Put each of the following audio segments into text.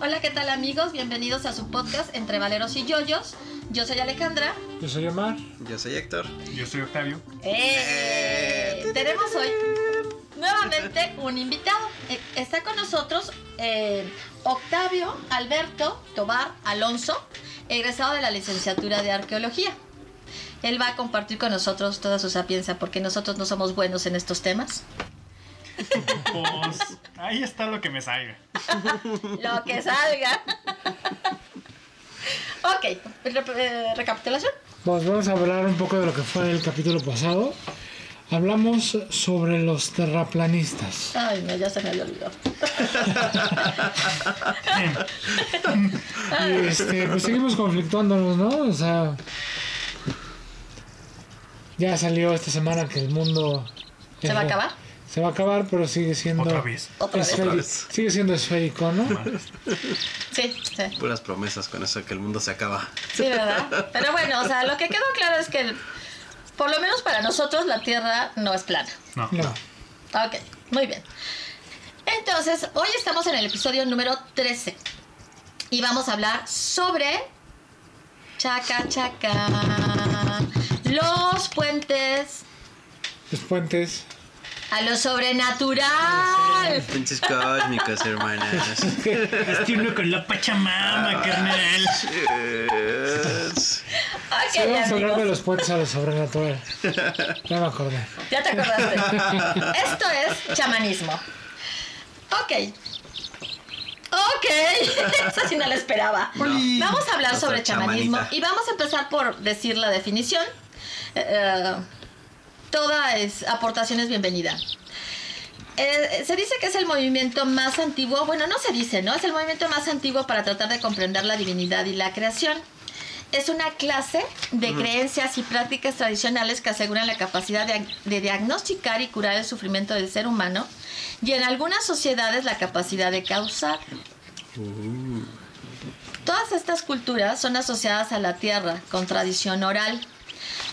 Hola, ¿qué tal amigos? Bienvenidos a su podcast Entre Valeros y Yoyos. Yo soy Alejandra. Yo soy Omar. Yo soy Héctor. Yo soy Octavio. ¡Eh! Tenemos hoy nuevamente un invitado. Eh, Está con nosotros eh, Octavio Alberto Tobar Alonso, egresado de la licenciatura de Arqueología. Él va a compartir con nosotros toda su sapiencia porque nosotros no somos buenos en estos temas. Pues ahí está lo que me salga. Lo que salga. ok, re- eh, recapitulación. Pues vamos a hablar un poco de lo que fue el capítulo pasado. Hablamos sobre los terraplanistas. Ay, no, ya se me había olvidado. Y este, pues seguimos conflictuándonos, ¿no? O sea, ya salió esta semana que el mundo ¿Se va a acabar? Se va a acabar, pero sigue siendo Otra vez. Otra vez. esférico. Otra vez. Sigue siendo esférico, ¿no? Sí, sí. Puras promesas con eso que el mundo se acaba. Sí, ¿verdad? Pero bueno, o sea, lo que quedó claro es que, el- por lo menos para nosotros, la Tierra no es plana. No. No. Ok, muy bien. Entonces, hoy estamos en el episodio número 13 y vamos a hablar sobre chaca chaca, los puentes Los puentes. A lo sobrenatural. Pinches cósmicos, hermanas. Este uno con la Pachamama, carnal. Ok, Sí, vamos a hablar de los puentes a lo sobrenatural. Ya me acordé. ya te acordaste. Esto es chamanismo. Ok. Ok, eso sí no lo esperaba. No. Vamos a hablar Otra sobre chamanismo chamanita. y vamos a empezar por decir la definición. Eh, toda es, aportación es bienvenida. Eh, se dice que es el movimiento más antiguo, bueno, no se dice, ¿no? Es el movimiento más antiguo para tratar de comprender la divinidad y la creación. Es una clase de creencias y prácticas tradicionales que aseguran la capacidad de, de diagnosticar y curar el sufrimiento del ser humano y en algunas sociedades la capacidad de causar. Todas estas culturas son asociadas a la tierra con tradición oral,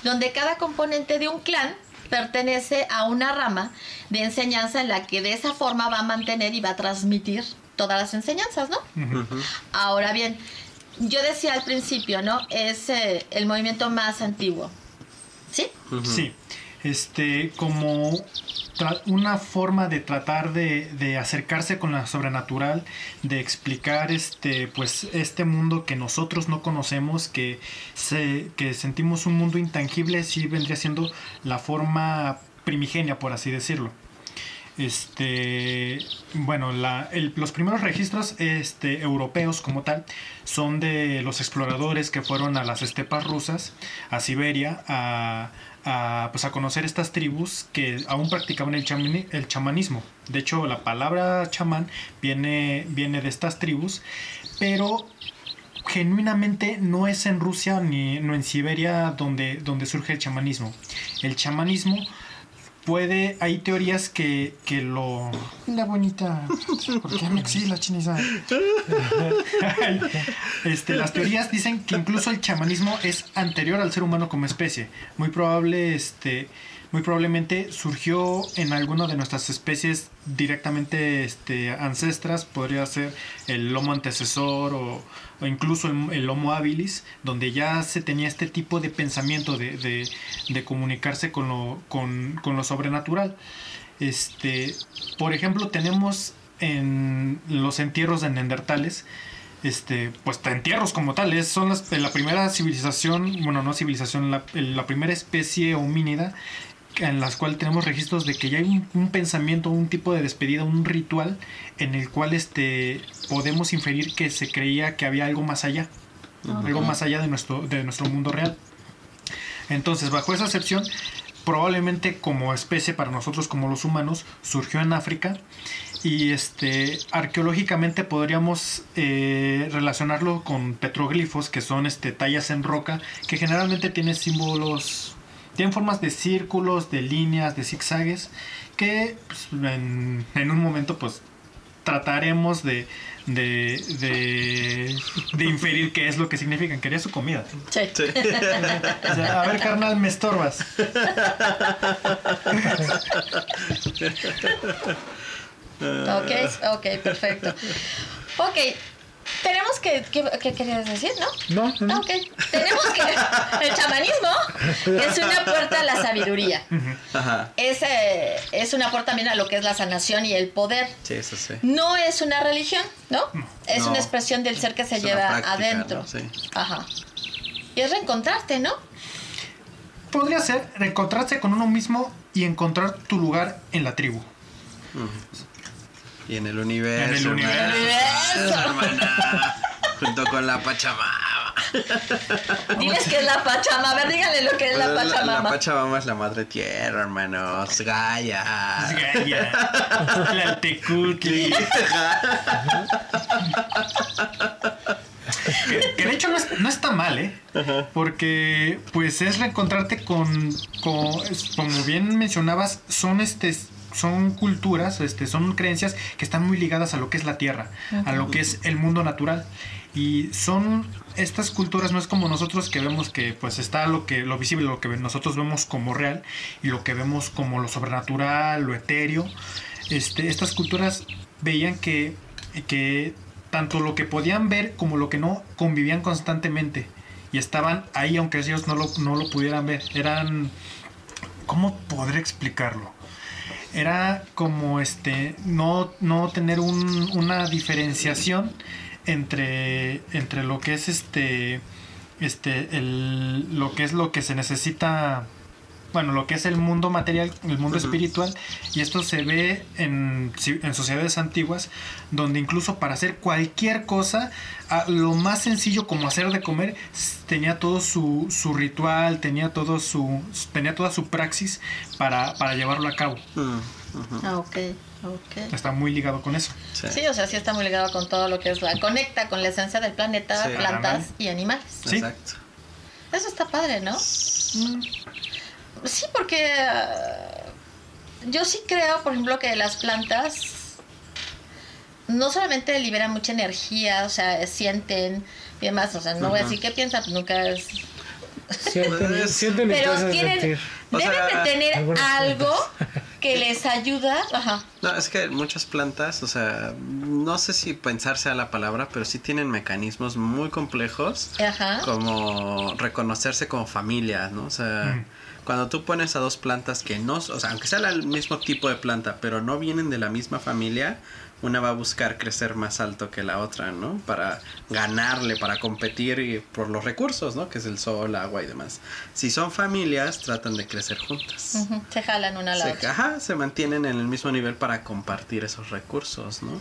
donde cada componente de un clan pertenece a una rama de enseñanza en la que de esa forma va a mantener y va a transmitir todas las enseñanzas, ¿no? Ahora bien, yo decía al principio, ¿no? Es eh, el movimiento más antiguo. ¿Sí? Sí. Este, como una forma de tratar de, de acercarse con la sobrenatural, de explicar este, pues, este mundo que nosotros no conocemos, que, se, que sentimos un mundo intangible, sí vendría siendo la forma primigenia, por así decirlo. Este, bueno, la- los primeros registros este, europeos como tal son de los exploradores que fueron a las estepas rusas, a Siberia, a, a, pues a conocer estas tribus que aún practicaban el, el chamanismo. De hecho, la palabra chamán viene, viene de estas tribus, pero genuinamente no es en Rusia ni no en Siberia donde, donde surge el chamanismo. El chamanismo puede, hay teorías que, que lo... La bonita, ¿por qué me exila, chinisa? este, las teorías dicen que incluso el chamanismo es anterior al ser humano como especie. Muy probable, este, muy probablemente surgió en alguna de nuestras especies directamente este, ancestras, podría ser el lomo antecesor o, o incluso el, el Homo habilis, donde ya se tenía este tipo de pensamiento de, de- de comunicarse con lo, con, con lo sobrenatural. Este, por ejemplo, tenemos en los entierros de neandertales, este, pues entierros como tales, son las, la primera civilización, bueno, no civilización, la, la primera especie homínida en las cuales tenemos registros de que ya hay un, un pensamiento, un tipo de despedida, un ritual en el cual este, podemos inferir que se creía que había algo más allá, algo más allá de nuestro, de nuestro mundo real. Entonces, bajo esa acepción, probablemente como especie para nosotros como los humanos, surgió en África y este arqueológicamente podríamos eh, relacionarlo con petroglifos, que son este, tallas en roca, que generalmente tienen símbolos, tienen formas de círculos, de líneas, de zigzagues, que pues, en, en un momento pues trataremos de, de, de, de inferir qué es lo que significan. Quería su comida. Sí. O sea, a ver, carnal, me estorbas. Ok, ok, perfecto. Ok, tenemos que, ¿qué, qué querías decir, no? No, no, no. Ok, tenemos que, el chamanismo es una puerta a la sabiduría. Ajá. Es, eh, es una puerta también a lo que es la sanación y el poder. Sí, eso sí. No es una religión, ¿no? Es No. una expresión del ser que se lleva práctica, adentro. ¿no? Sí. Ajá. Y es reencontrarte, ¿no? Podría ser reencontrarse con uno mismo y encontrar tu lugar en la tribu. Y en el universo. En el hermana. universo. hermana. Junto con la Pachamama. Diles que es la Pachamama. A ver, díganle lo que es la La, la Pachamama. Pachamama es la madre tierra, hermanos. Gaia. Gaia, Tlaltecutli. Que, que de hecho no, es- no está mal, ¿eh? Porque pues es reencontrarte con, con- como bien mencionabas, son este son culturas, este, son creencias que están muy ligadas a lo que es la tierra, a lo que es el mundo natural. Y son estas culturas, no es como nosotros que vemos que pues está lo que lo visible, lo que nosotros vemos como real y lo que vemos como lo sobrenatural, lo etéreo. Este, estas culturas veían que, que tanto lo que podían ver como lo que no convivían constantemente y estaban ahí aunque ellos no lo, no lo pudieran ver. Eran, ¿cómo podré explicarlo? Era como este, no, no tener un- una diferenciación entre, entre lo que es este, este, el, lo que es lo que se necesita bueno, lo que es el mundo material, el mundo espiritual, y esto se ve en, ci- en sociedades antiguas, donde incluso para hacer cualquier cosa, a- lo más sencillo como hacer de comer, s- tenía todo su, su ritual, tenía todo su, tenía toda su praxis para, para llevarlo a cabo. Mm. Ah, ok, ok. Está muy ligado con eso. Sí. Sí, o sea, sí está muy ligado con todo lo que es la... Conecta con la esencia del planeta, Sí. plantas y animales. Sí. Exacto. Eso está padre, ¿no? Mm. Sí, porque ah, yo sí creo, por ejemplo, que las plantas no solamente liberan mucha energía, o sea, sienten y demás, o sea, no voy a decir qué piensan, pues nunca es... Sienten, Pues, sienten Pero tienen. O deben sea, de tener algunas algo que les ayuda, ajá, No, es que muchas plantas, o sea, no sé si pensar sea la palabra, pero sí tienen mecanismos muy complejos ajá, como reconocerse como familia, ¿no? O sea, Mm. Cuando tú pones a dos plantas que no, o sea, aunque sea el mismo tipo de planta, pero no vienen de la misma familia, una va a buscar crecer más alto que la otra, ¿no? Para ganarle, para competir y por los recursos, ¿no? Que es el sol, agua y demás. Si son familias, tratan de crecer juntas. ujú, se jalan una a la Se, otra. ajá, se mantienen en el mismo nivel para compartir esos recursos, ¿no?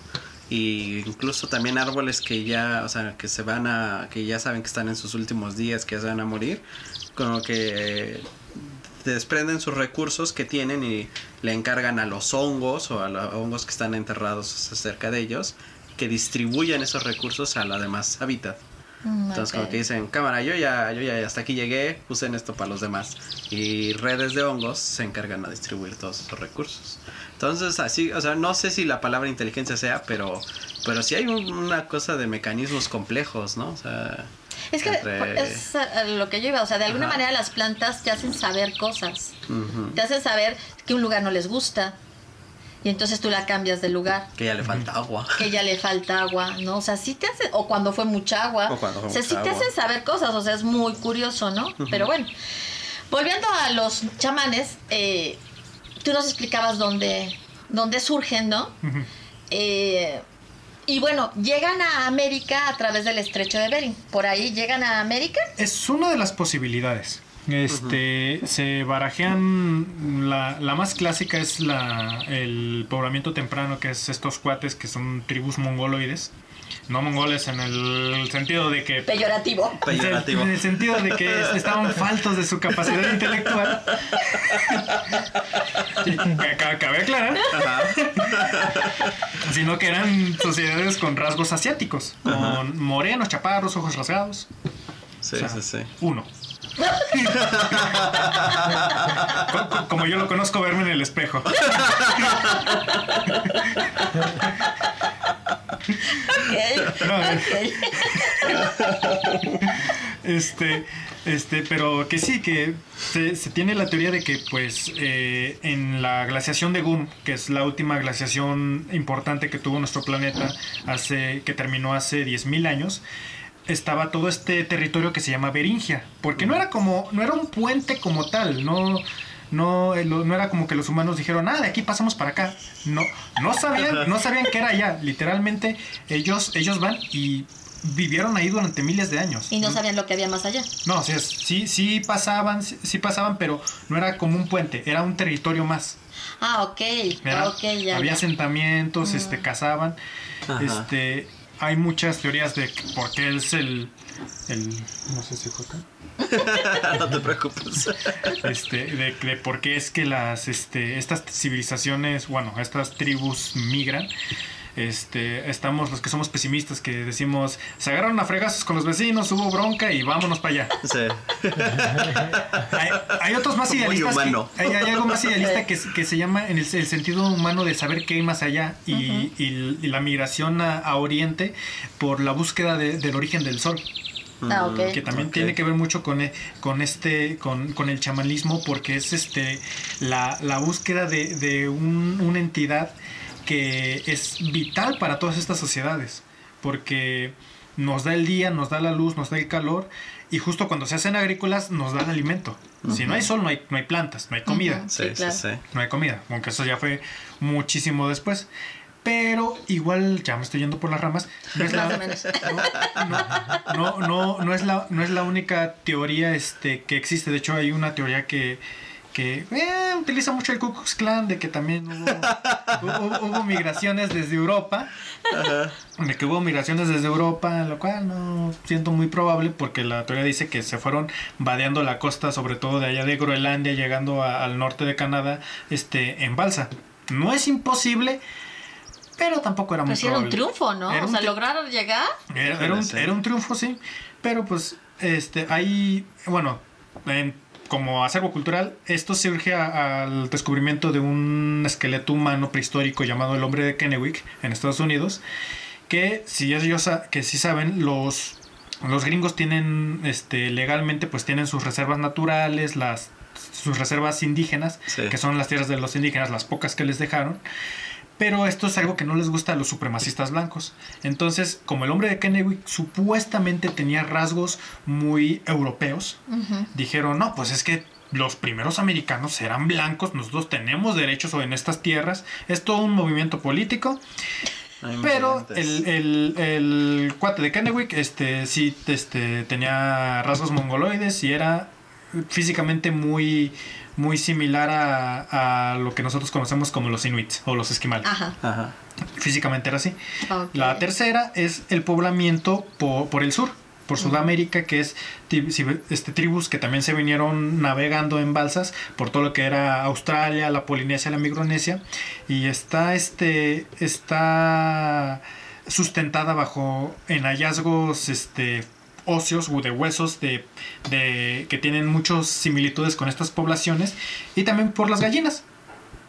Y incluso también árboles que ya, o sea, que se van a, que ya saben que están en sus últimos días, que ya se van a morir, como que desprenden sus recursos que tienen y le encargan a los hongos o a los hongos que están enterrados cerca de ellos que distribuyan esos recursos a la demás hábitat. Mm, Entonces como que dicen, cámara, yo ya, yo ya hasta aquí llegué, usen esto para los demás. Y redes de hongos se encargan a distribuir todos esos recursos. Entonces así, o sea, no sé si la palabra inteligencia sea, pero, pero sí hay un- una cosa de mecanismos complejos, ¿no? O sea, Es que entre- es a lo que yo iba, o sea, de alguna Ajá. manera las plantas te hacen saber cosas, te hacen saber que un lugar no les gusta y entonces tú la cambias de lugar, que ya le falta agua. que ya le falta agua, ¿no? O sea, sí te hace, o cuando fue mucha agua, O cuando fue o sea, mucha sí te hacen saber cosas, o sea, es muy curioso, ¿no? Pero bueno, volviendo a los chamanes, eh, tú nos explicabas dónde, dónde surgen, ¿no? Eh, y bueno, llegan a América a través del estrecho de Bering. Por ahí llegan a América. Es una de las posibilidades. Este, se barajean, la, la más clásica es la, el poblamiento temprano, que es estos cuates que son tribus mongoloides. No mongoles en el sentido de que... Peyorativo. Peyorativo. En el sentido de que estaban faltos de su capacidad intelectual. Cabe aclarar. Ajá. Sino que eran sociedades con rasgos asiáticos. Con morenos, chaparros, ojos rasgados. Sí, O sea, sí, sí. Uno. Co- co- Como yo lo conozco, verme en el espejo. Ok, No, ok. Este, este, pero que sí, que se, se tiene la teoría de que, pues, eh, en la glaciación de Gun, que es la última glaciación importante que tuvo nuestro planeta, hace, que terminó hace 10.000 años, estaba todo este territorio que se llama Beringia, porque no era como, no era un puente como tal, no, no, eh, lo- no era como que los humanos dijeron, ah, de aquí pasamos para acá, no, no sabían, no sabían que era allá, literalmente ellos, ellos van y vivieron ahí durante miles de años. Y no sabían lo que había más allá. No, o sea, sí, sí pasaban, sí, sí pasaban, pero no era como un puente, era un territorio más. Ah, ok. Era- Ok, ya. había ya. asentamientos, este, cazaban. Ajá. Este, hay muchas teorías de por qué es el, el no sé si fue acá. no te preocupes. Este, de, de por qué es que las, este, estas civilizaciones, bueno, estas tribus migran. Este, estamos los que somos pesimistas que decimos, se agarraron a fregazos con los vecinos, hubo bronca y vámonos para allá. Sí. Hay, hay otros más Muy idealistas. que- hay, hay algo más idealista que, que se llama en el, el sentido humano de saber qué hay más allá y, y- y la migración a, a Oriente por la búsqueda de- del origen del sol. Ah. Que también tiene que ver mucho con, e- con este con, con el chamanismo porque es este la, la búsqueda de, de un- una entidad que es vital para todas estas sociedades porque nos da el día, nos da la luz, nos da el calor y justo cuando se hacen agrícolas nos da el alimento. Si no hay sol no hay, no hay plantas, no hay comida. Sí, Sí, sí, claro. sí. no hay comida, aunque eso ya fue muchísimo después. Pero igual, ya me estoy yendo por las ramas. No es la, Más o menos. no, no, no, no es la, no es la única teoría este, que existe. De hecho, hay una teoría que, que eh, utiliza mucho el Ku Klux Klan, de que también hubo, hubo, hubo migraciones desde Europa. De que hubo migraciones desde Europa, lo cual no siento muy probable porque la teoría dice que se fueron vadeando la costa, sobre todo de allá de Groenlandia, llegando a- al norte de Canadá, este, en balsa. No es imposible, pero tampoco era muy Pues sí, era un probable. triunfo, ¿no? Era o un sea, lograron llegar. Era, era un, Sí. era un triunfo, sí. Pero pues, este, hay, bueno, en- como acervo cultural, esto surge a- al descubrimiento de un esqueleto humano prehistórico llamado el hombre de Kennewick en Estados Unidos, que si ellos que si saben, los, los gringos tienen, este, legalmente, pues tienen sus reservas naturales, las sus reservas indígenas, Sí. que son las tierras de los indígenas, las pocas que les dejaron. Pero esto es algo que no les gusta a los supremacistas blancos. Entonces, como el hombre de Kennewick supuestamente tenía rasgos muy europeos, dijeron, no, pues es que los primeros americanos eran blancos, nosotros tenemos derechos en estas tierras. Es todo un movimiento político. Hay Pero el, el, el cuate de Kennewick este, sí este, tenía rasgos mongoloides y era físicamente muy, muy similar a, a lo que nosotros conocemos como los inuits o los esquimales. Ajá. Ajá. Físicamente era así. La tercera es el poblamiento po- por, el sur, por Sudamérica, que es este, tribus que también se vinieron navegando en balsas por todo lo que era Australia, la Polinesia, la Micronesia, y está, este, está sustentada bajo en hallazgos este, óseos o de huesos de, de- que tienen muchas similitudes con estas poblaciones, y también por las gallinas.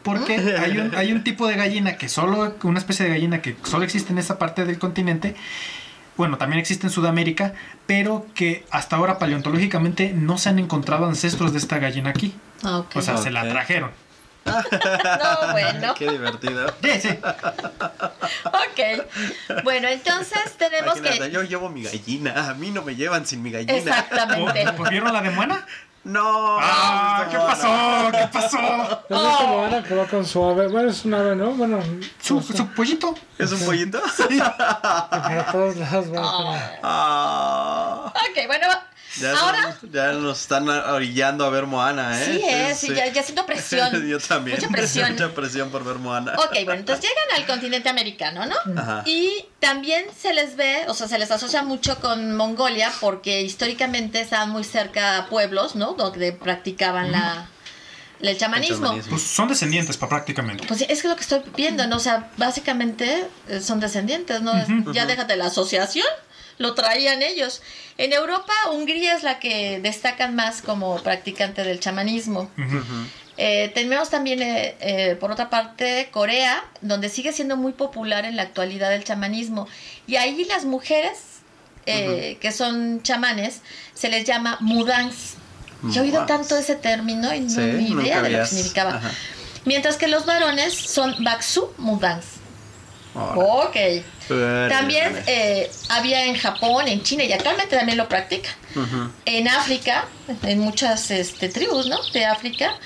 Porque hay un, hay un tipo de gallina que solo, una especie de gallina que solo existe en esa parte del continente, bueno, también existe en Sudamérica, pero que hasta ahora paleontológicamente no se han encontrado ancestros de esta gallina aquí. Ah. O sea, se la trajeron. No, bueno. Qué divertido. Sí, sí. Ok. Bueno, entonces tenemos Imagínate, que. yo llevo mi gallina. A mí no me llevan sin mi gallina. Exactamente. ¿Pues vieron la de Moana? No. ¡Ah! ¿Qué no, pasó? ¿Qué pasó? ¿No es como Ana que va con su ave? Bueno, es un ave, ¿no? Bueno, ¿Su, pollito? ¿Es un pollito? para todos lados va. Oh. Ah. Ok, bueno. Ya, Ahora. nos, ya nos están orillando a ver Moana, ¿eh? Sí, es, sí, ya, ya siento presión. Yo también. Mucha presión. Mucha presión por ver Moana. Ok, bueno, entonces llegan al continente americano, ¿no? Ajá. Y también se les ve, o sea, se les asocia mucho con Mongolia porque históricamente estaban muy cerca a pueblos, ¿no? Donde practicaban la, el chamanismo. chamanismo. Pues son descendientes, pa, prácticamente. Pues sí, es que lo que estoy viendo, ¿no? O sea, básicamente eh, son descendientes, ¿no? Ya déjate la asociación, lo traían ellos. En Europa, Hungría es la que destacan más como practicante del chamanismo. Eh, tenemos también, eh, eh, por otra parte, Corea, donde sigue siendo muy popular en la actualidad el chamanismo. Y ahí las mujeres que son chamanes se les llama mudangs. Yo he oído tanto ese término y no Sí, ni nunca idea de lo que significaba. ajá. Mientras que los varones son baksu mudangs. Órale. Ok. También eh, había en Japón, en China y actualmente también lo practican. En África, en muchas este, tribus, ¿no? De África.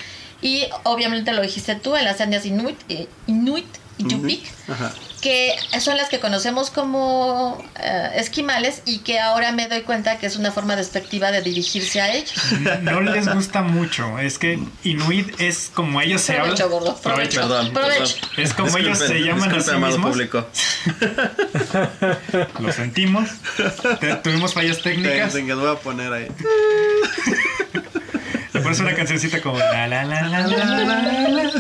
Y obviamente lo dijiste tú, en las etnias Inuit, eh, Inuit y Yupik, Ajá. Que son las que conocemos como eh, esquimales y que ahora me doy cuenta que es una forma despectiva de dirigirse a ellos. No les gusta mucho. Es que Inuit es como ellos se Provecho, hablan. gordo, provecho. Perdón, Provecho. perdón. Es como ellos se llaman a sí mismos. público. Lo sentimos. Te- Tuvimos fallas técnicas. Venga, voy a poner ahí. Le pones una cancioncita como la la la la la la la.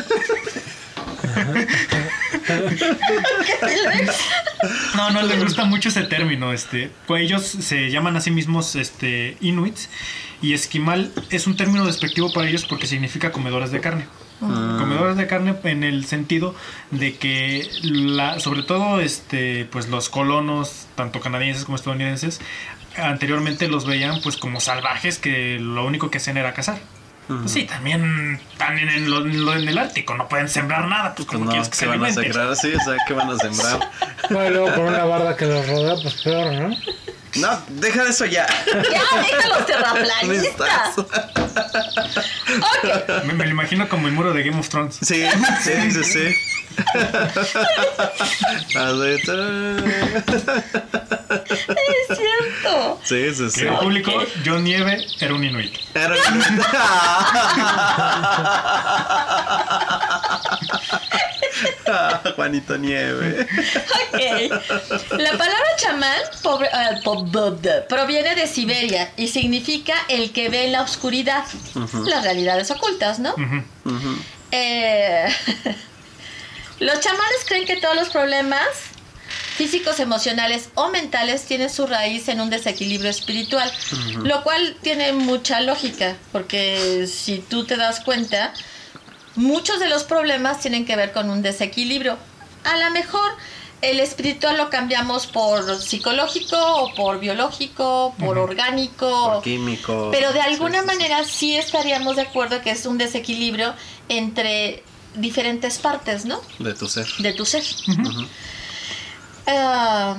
No, no les gusta mucho ese término, este, pues ellos se llaman a sí mismos este inuits y esquimal es un término despectivo para ellos porque significa comedores de carne. Comedores de carne en el sentido de que la, sobre todo este pues los colonos, tanto canadienses como estadounidenses, anteriormente los veían pues como salvajes que lo único que hacían era cazar. Pues sí, también están en, lo- en el Ártico, no pueden sembrar nada, pues como no, quieres que ¿qué se van a sembrar? Sí, o sea, ¿qué van a sembrar? No, y luego con una barda que los rodea, pues peor, ¿no? No, deja de eso ya. Ya, deja los terraplanistas. Ok, Me, me lo imagino como el muro de Game of Thrones. Sí, sí, sí, sí. Es cierto. Sí, sí, sí. Querido público, John Nieve era un inuit. Era- Ah, Juanito Nieve. Ok. La palabra chamán pobre- po- bo- de- proviene de Siberia y significa el que ve en la oscuridad las realidades ocultas, ¿no? Eh, los chamanes creen que todos los problemas físicos, emocionales o mentales tienen su raíz en un desequilibrio espiritual, lo cual tiene mucha lógica, porque si tú te das cuenta, muchos de los problemas tienen que ver con un desequilibrio. A lo mejor el espiritual lo cambiamos por psicológico o por biológico, por orgánico. Por químico. Pero de alguna sí, manera sí estaríamos de acuerdo que es un desequilibrio entre diferentes partes, ¿no? De tu ser. De tu ser. Ah,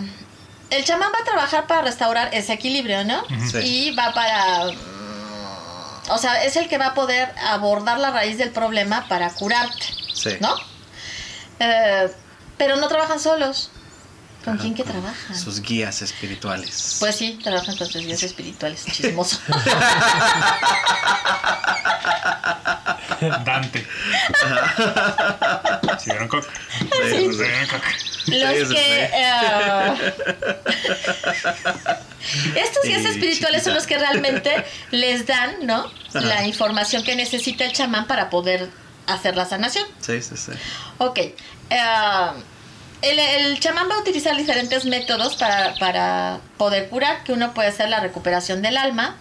el chamán va a trabajar para restaurar ese equilibrio, ¿no? Sí. Y va para... O sea, es el que va a poder abordar la raíz del problema para curarte, Sí. ¿no? Eh, pero no trabajan solos. ¿Con quién que trabajan? Sus guías espirituales. Pues sí, trabajan con sus guías espirituales, chismoso. Dante. ¿Sí vieron Coco? Sí, ¿Sí sí, sí. vieron Coco? Los que... eh, estos guías espirituales son los que realmente les dan, ¿no? Ajá. La información que necesita el chamán para poder hacer la sanación. Sí, sí, sí. Ok. eh, el, el chamán va a utilizar diferentes métodos para, para poder curar, que uno puede ser la recuperación del alma.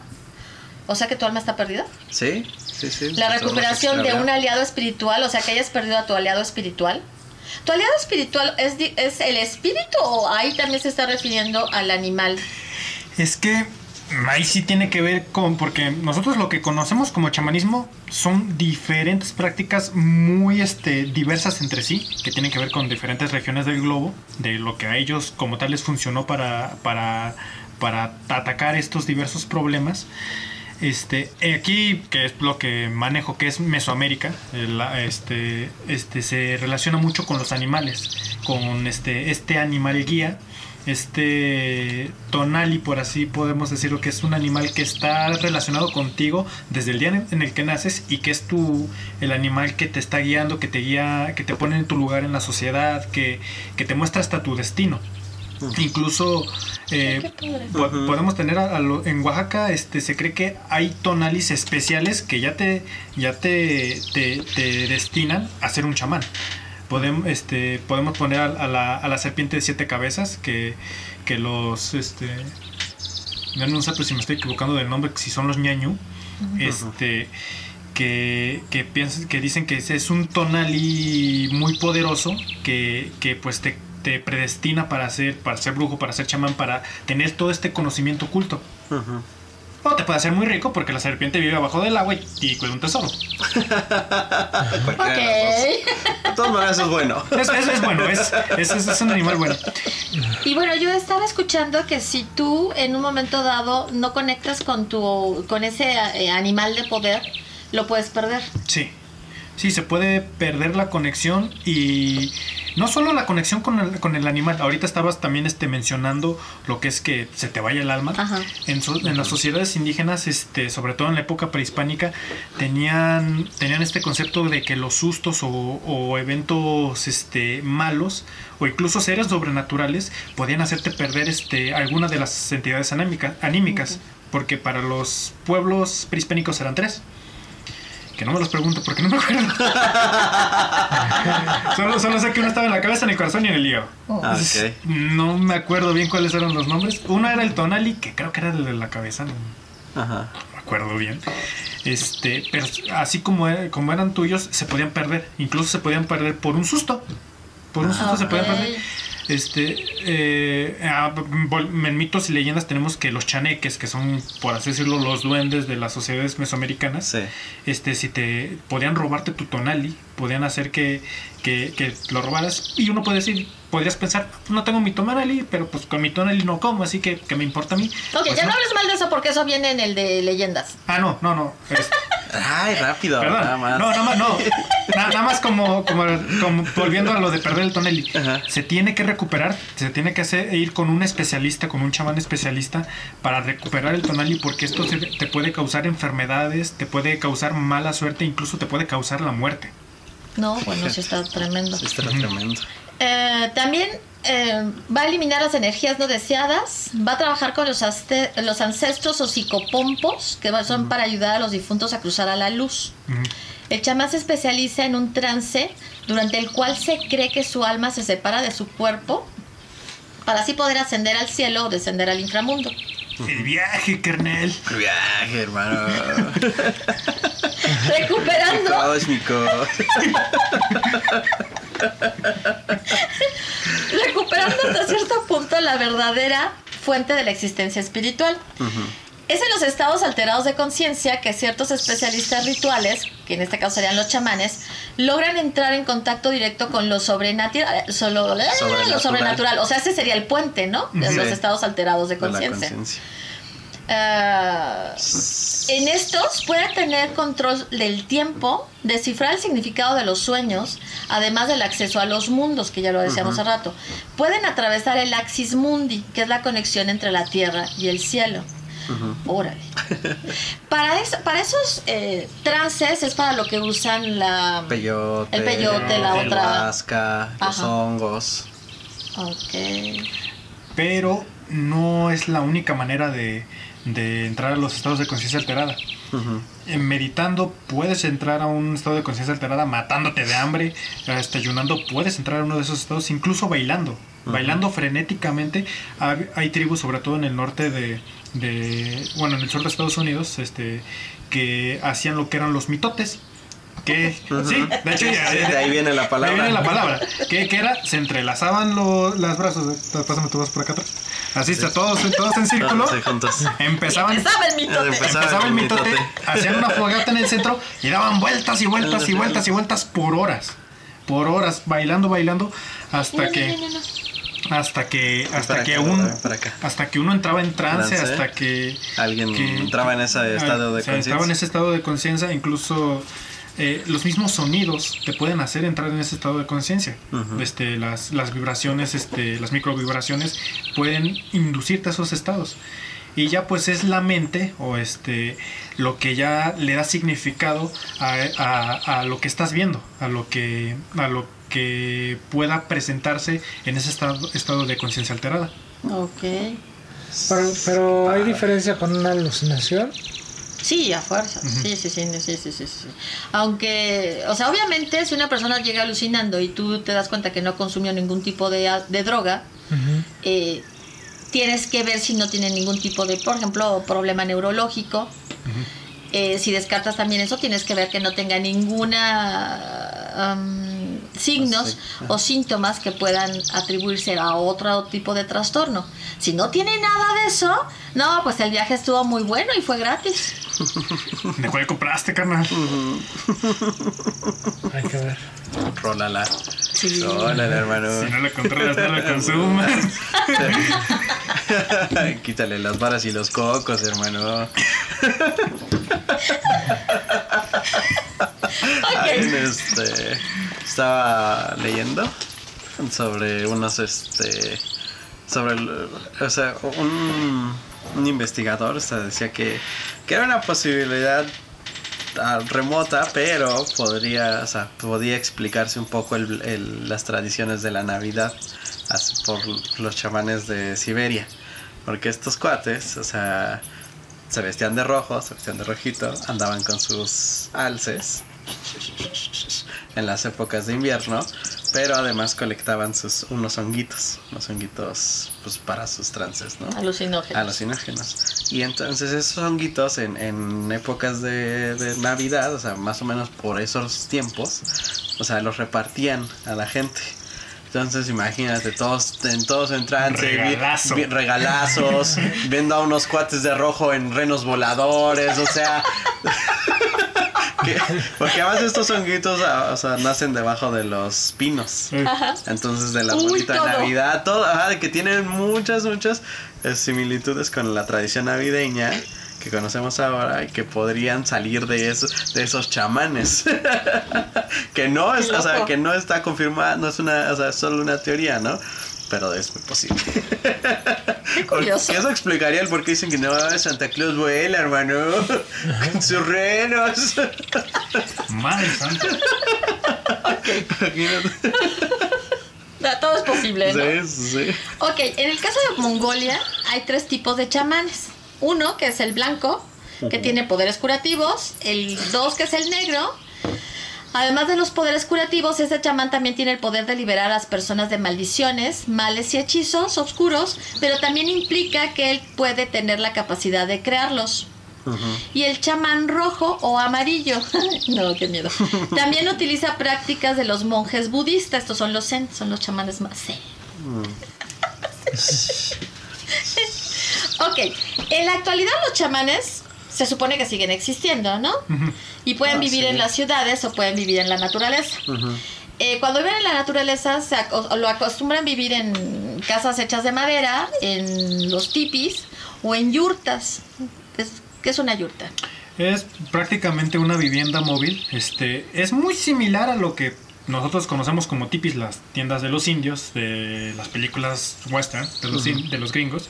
O sea que tu alma está perdida. Sí, sí, sí. La recuperación de un aliado espiritual, o sea que hayas perdido a tu aliado espiritual. ¿Tu aliado espiritual es, di- es el espíritu o ahí también se está refiriendo al animal? Es que ahí sí tiene que ver con, porque nosotros lo que conocemos como chamanismo son diferentes prácticas muy este, diversas entre sí, que tienen que ver con diferentes regiones del globo, de lo que a ellos como tal les funcionó para, para, para atacar estos diversos problemas. Este, aquí, que es lo que manejo, que es Mesoamérica, este, este, se relaciona mucho con los animales, con este, este animal guía, este tonali, por así podemos decirlo, que es un animal que está relacionado contigo desde el día en el que naces y que es tu, el animal que te está guiando, que te guía, que te pone en tu lugar en la sociedad, que, que te muestra hasta tu destino. Incluso eh, podemos tener a- a lo- en Oaxaca este se cree que hay tonalis especiales que ya te ya te, te, te destinan a ser un chamán podemos este podemos poner a, a la, a la serpiente de siete cabezas que, que los este no sé si me estoy equivocando del nombre si son los ñañu este que, que, piensan, que dicen que es un tonali muy poderoso que, que pues te, te predestina para ser, para ser brujo, para ser chamán, para tener todo este conocimiento oculto. Ujú. O te puede hacer muy rico porque la serpiente vive abajo del agua y, cuida un tesoro. Cualquiera de las dos. De todas maneras, eso es bueno. Es, es- es bueno, es, es, es- es un animal bueno. Y bueno, yo estaba escuchando que si tú en un momento dado no conectas con tu con ese eh, animal de poder, lo puedes perder. Sí, sí, se puede perder la conexión y no solo la conexión con el, con el animal. Ahorita estabas también este, mencionando lo que es que se te vaya el alma. Ajá. En, so- en las sociedades indígenas, este, sobre todo en la época prehispánica, tenían, tenían este concepto de que los sustos o, o eventos este, malos o incluso seres sobrenaturales podían hacerte perder este, alguna de las entidades anímica- anímicas. Porque para los pueblos prehispánicos eran tres. Que no me los pregunto porque no me acuerdo. solo, solo sé que uno estaba en la cabeza, en el corazón y en el hígado. Ah, ok. No me acuerdo bien cuáles eran los nombres. Uno era el Tonali, que creo que era el de la cabeza, no Ajá. me acuerdo bien. Este, pero así como, como eran tuyos, se podían perder. Incluso se podían perder por un susto. Por un susto se podían perder. Este, eh, ah, en mitos y leyendas tenemos que los chaneques, que son, por así decirlo, los duendes de las sociedades mesoamericanas, Sí. este, si te podían robarte tu tonali, podían hacer que, que, que lo robaras. Y uno puede decir, podrías pensar, no tengo mi tonali, pero pues con mi tonali no como, así que, que me importa a mí. Ok, Pues ya no no. hables mal de eso porque eso viene en el de leyendas. Ah, no, no, no. este, Ay, rápido. Perdón. Nada más. No, nada más, no. Na- Nada, más como, como, como volviendo a lo de perder el tonelli. Ajá. Se tiene que recuperar, se tiene que hacer, ir con un especialista, con un chamán especialista para recuperar el tonali porque esto se- te puede causar enfermedades, te puede causar mala suerte, incluso te puede causar la muerte. No, bueno, sí está tremendo. Sí, está tremendo. Eh, también eh, va a eliminar las energías no deseadas, va a trabajar con los, ancestros o psicopompos, que son para ayudar a los difuntos a cruzar a la luz. El chamán se especializa en un trance durante el cual se cree que su alma se separa de su cuerpo para así poder ascender al cielo o descender al inframundo. El viaje, kernel. Viaje, hermano. Recuperando, Cósmico. recuperando hasta cierto punto la verdadera fuente de la existencia espiritual. Es en los estados alterados de conciencia que ciertos especialistas rituales, que en este caso serían los chamanes, logran entrar en contacto directo con lo sobrenatural. Solo, Sobrenatural. Lo sobrenatural. O sea, ese sería el puente, ¿no? De Sí. los estados alterados de conciencia. Ah, en estos puede tener control del tiempo, descifrar el significado de los sueños, además del acceso a los mundos, que ya lo decíamos hace rato. Pueden atravesar el axis mundi, que es la conexión entre la tierra y el cielo. Órale. Para, eso, para esos eh, trances es para lo que usan la... Peyote. El peyote, la el otra- huasca, los hongos. Ok. Pero no es la única manera de, de entrar a los estados de conciencia alterada. Eh, meditando puedes entrar a un estado de conciencia alterada, matándote de hambre, este, ayunando puedes entrar a uno de esos estados, incluso bailando, bailando frenéticamente. Hay, hay tribus, sobre todo en el norte de, de- bueno, en el sur de Estados Unidos, este, que hacían lo que eran los mitotes. Que, sí, de hecho, ya- Sí, de ahí viene la palabra. de ahí viene la palabra. Que, que era, se entrelazaban los las brazos. eh, Pásame tu voz por acá atrás. Así está, todos, todos en círculo. Todos. Empezaban Empezaba el mitote. Empezaba empezaba el el mitote, mitote. hacían una fogata en el centro y daban vueltas y vueltas y vueltas y vueltas por horas. Por horas, bailando, bailando, hasta No, que no, no, no, no. hasta que hasta Para que acá, un para acá. hasta que uno entraba en trance, Trance. hasta que Alguien que- entraba en ese estado de se entraba en conciencia. ese estado de conciencia, incluso eh, los mismos sonidos te pueden hacer entrar en ese estado de conciencia. Este, las, las vibraciones, este, las microvibraciones pueden inducirte a esos estados. Y ya pues es la mente o este lo que ya le da significado a, a- a lo que estás viendo, a lo que, a lo que pueda presentarse en ese estado, estado de conciencia alterada. Ok. Pero, pero hay diferencia con una alucinación. Sí, a fuerza. Sí, sí, sí, sí, sí, sí, sí, sí. Aunque, o sea, obviamente si una persona llega alucinando y tú te das cuenta que no consumió ningún tipo de, de droga, eh, tienes que ver si no tiene ningún tipo de, por ejemplo, problema neurológico. Eh, si descartas también eso, tienes que ver que no tenga ninguna um, signos o síntomas que puedan atribuirse a otro tipo de trastorno. Si no tiene nada de eso, no, pues el viaje estuvo muy bueno y fue gratis. ¿De cuál compraste, carnal? Hay que ver. Rólala. Sí. Rólala, hermano. Si no lo controlas, no lo consumas. Quítale las varas y los cocos, hermano. Ay, este, estaba leyendo sobre unos, este, sobre, el- o sea, un, un investigador, decía que, que era una posibilidad ah, remota, pero podría, o sea, podía explicarse un poco el- el- las tradiciones de la Navidad por los chamanes de Siberia. Porque estos cuates, o sea, se vestían de rojo, se vestían de rojito, andaban con sus alces en las épocas de invierno, pero además colectaban sus unos honguitos, unos honguitos pues para sus trances, ¿no? Alucinógenos. alucinógenos. Y entonces esos honguitos en, en épocas de, de Navidad, o sea, más o menos por esos tiempos, o sea, los repartían a la gente. Entonces imagínate, todos en todos en trance, vi- Regalazo. vi- regalazos, viendo a unos cuates de rojo en renos voladores, o sea... que- porque además estos honguitos, ah, o sea, nacen debajo de los pinos. Ajá. Entonces de la Uy, bonita todo. Navidad, todo, ajá, de que tienen muchas, muchas eh, similitudes con la tradición navideña que conocemos ahora y que podrían salir de esos, de esos chamanes. que no es, o sea, que no está confirmada, no es una, o sea, es solo una teoría, ¿no? Pero es muy posible. Qué curioso. Porque eso explicaría el por qué dicen que no, Santa Claus vuela, hermano. Con sus renos. Madre santa. Todo es posible, ¿no? Sí, sí. Ok, en el caso de Mongolia hay tres tipos de chamanes. Uno, que es el blanco, que tiene poderes curativos. El dos, que es el negro. Además de los poderes curativos, este chamán también tiene el poder de liberar a las personas de maldiciones, males y hechizos oscuros, pero también implica que él puede tener la capacidad de crearlos. Y el chamán rojo o amarillo, no, qué miedo, también utiliza prácticas de los monjes budistas, estos son los zen, son los chamanes más zen. Ok, en la actualidad los chamanes se supone que siguen existiendo, ¿no? Y pueden Ah, vivir sí. en las ciudades o pueden vivir en la naturaleza. Eh, cuando viven en la naturaleza, se aco- lo acostumbran vivir en casas hechas de madera, en los tipis o en yurtas. ¿Qué es, qué es una yurta? Es prácticamente una vivienda móvil. Este, es muy similar a lo que nosotros conocemos como tipis, las tiendas de los indios, de las películas western, de los, in- de los gringos,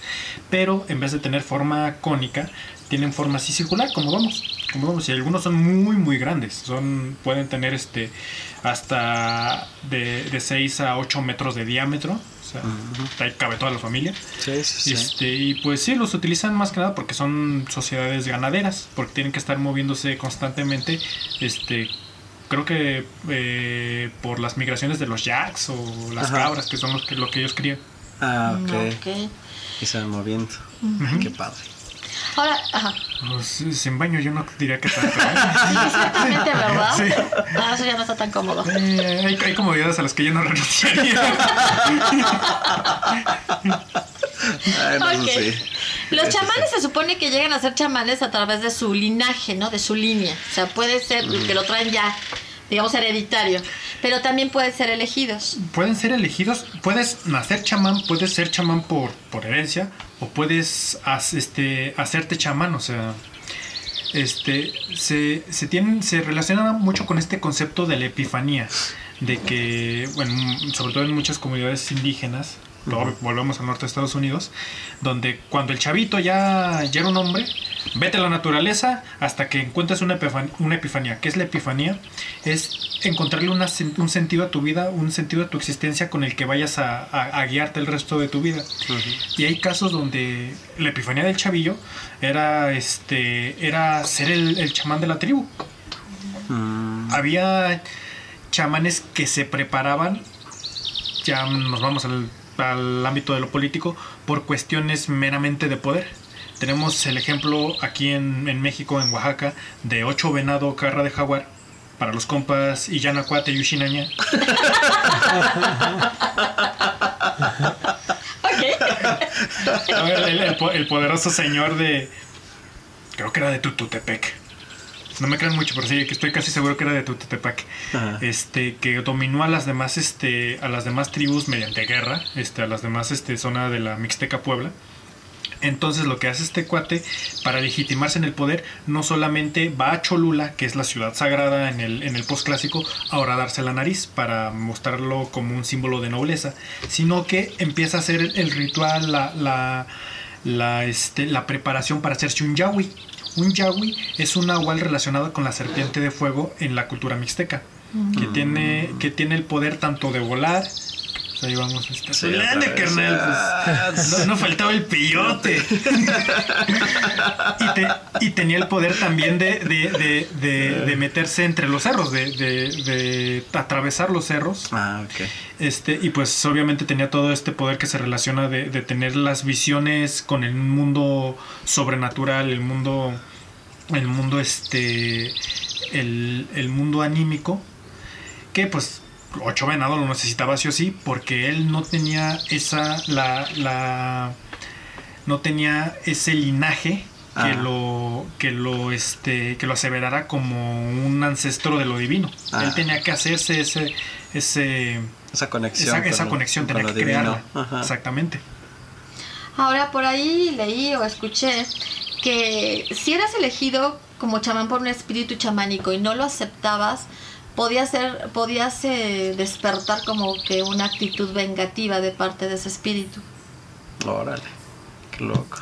pero en vez de tener forma cónica, tienen forma así circular, como vamos, como vamos, y algunos son muy, muy grandes, son, pueden tener este, hasta de, de 6 a 8 metros de diámetro, o sea, ahí cabe toda la familia. Sí, sí, sí. Este, y pues sí, los utilizan más que nada porque son sociedades ganaderas, porque tienen que estar moviéndose constantemente. Este, creo que eh, por las migraciones de los yaks o las Ajá. cabras, que son los que, lo que ellos crían. Ah, ok. Ok. Y se van moviendo. Qué padre. Ahora, ajá. Pues, sin baño yo no diría que tanto. ¿eh? Exactamente, ¿verdad? Sí. Ah, eso ya no está tan cómodo. Eh, hay, hay comodidades a las que yo no renunciaría. Ay, no, eso Ok. sí. Los Eso chamanes sí. se supone que llegan a ser chamanes a través de su linaje, ¿no? De su línea. O sea, puede ser que lo traen ya, digamos, hereditario. Pero también pueden ser elegidos. pueden ser elegidos, puedes nacer chamán, puedes ser chamán por, por herencia, o puedes este, hacerte chamán, o sea, este, se, se, tienen, se relaciona mucho con este concepto de la epifanía, de que, bueno, sobre todo en muchas comunidades indígenas, luego volvemos al norte de Estados Unidos, donde cuando el chavito ya, ya era un hombre, vete a la naturaleza hasta que encuentres una, epifan- una epifanía. ¿Qué es la epifanía? Es encontrarle una un sentido a tu vida, un sentido a tu existencia con el que vayas a, a- a guiarte el resto de tu vida. Y hay casos donde la epifanía del chavillo era, este, era ser el, el chamán de la tribu. Mm, Había chamanes que se preparaban, ya nos vamos al, al ámbito de lo político, por cuestiones meramente de poder. Tenemos el ejemplo aquí en, en México, en Oaxaca, de ocho venado carra de jaguar para los compas Illanacuate y Ushinaña. Ver, el, el po- el poderoso señor de. Creo que era de Tututepec. No me crean mucho, pero sí, que estoy casi seguro que era de Tututepec. Ajá. Este, que dominó a las demás, este, a las demás tribus mediante guerra, este, a las demás, este, zona de la Mixteca Puebla. Entonces lo que hace este cuate para legitimarse en el poder no solamente va a Cholula, que es la ciudad sagrada en el, en el postclásico, ahora a darse la nariz para mostrarlo como un símbolo de nobleza, sino que empieza a hacer el ritual, la, la, la, este, la preparación para hacerse un yawi. Un yawi es un nahual relacionado con la serpiente de fuego en la cultura mixteca, que, tiene, que tiene el poder tanto de volar, pues ahí vamos, este, Sí, carnal, pues, no, no faltaba el peyote. y, te- y tenía el poder también de, de- de- de- de meterse entre los cerros, de atravesar los cerros. Ah, ok. Este, y pues obviamente tenía todo este poder que se relaciona de, de tener las visiones con el mundo sobrenatural, el mundo. El mundo este. El, el mundo anímico. Que pues. Ocho Venado lo necesitaba sí o sí. Porque él no tenía esa. la. la no tenía ese linaje que Ah. lo. que lo este. que lo aseverara como un ancestro de lo divino. Ah. Él tenía que hacerse ese. ese Esa conexión. esa, esa con- conexión con tenía que crearla. Ajá. Exactamente. Ahora, por ahí leí o escuché que si eras elegido como chamán por un espíritu chamánico y no lo aceptabas, podías ser, podías eh, despertar como que una actitud vengativa de parte de ese espíritu. Órale. Qué loco.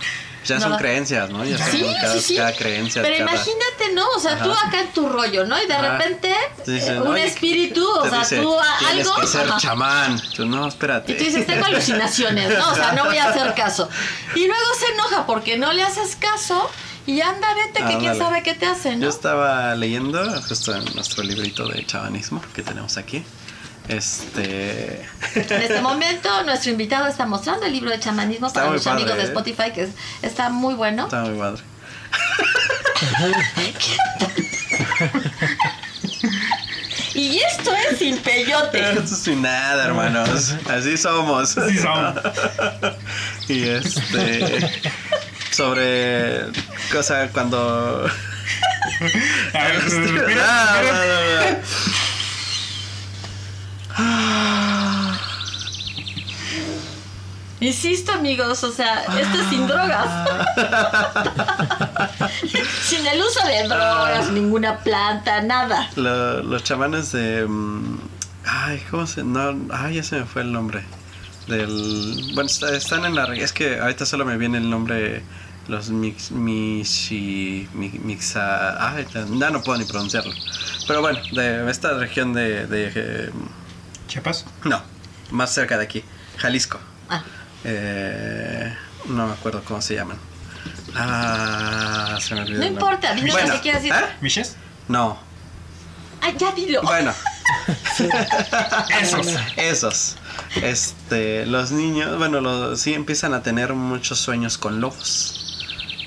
Ya No son creencias, ¿no? Ya Sí, son cada, sí, sí. cada creencia. Pero cada- imagínate, ¿no? O sea, tú Ajá. acá en tu rollo, ¿no? Y de Ajá. repente dicen, eh, un "Oye, espíritu, o sea, dice, tú a- Tienes algo... que ser ajá. chamán. Tú, no, espérate. Y tú dices, tengo alucinaciones, ¿no? O sea, no voy a hacer caso. Y luego se enoja porque no le haces caso y anda, vete, que quién sabe qué te hace, Yo ¿no? estaba leyendo justo en nuestro librito de chamanismo que tenemos aquí. Este. En este momento, nuestro invitado está mostrando el libro de chamanismo Está para muy los amigos de ¿eh? Spotify, que es- está muy bueno. Está muy padre. Y esto es sin peyote. Esto es sin nada, hermanos. Así somos. Así son. Y este. Sobre. Cosa cuando. A ver, respira, respira. va, va, va. Insisto, amigos, o sea, esto es sin drogas. sin el uso de drogas, ninguna planta, nada. Lo- los chamanes de. mm, Ay, ¿cómo se.? No, ay, ya se me fue el nombre. Del. Bueno, está- están en la. re- Es que ahorita solo me viene el nombre. Los mix. Mishi. mi- Mixa. Ay, ya no puedo ni pronunciarlo. Pero bueno, de esta región de. de eh, Chiapas. no, más cerca de aquí. Jalisco. Ah, Eh, no me acuerdo cómo se llaman. Ah, se me olvidó. no importa, dime lo que quieras decir. ¿eh? ¿Miches? No. Ay, ya dilo. Bueno, Esos. esos. Este, los niños, bueno, los, sí empiezan a tener muchos sueños con lobos.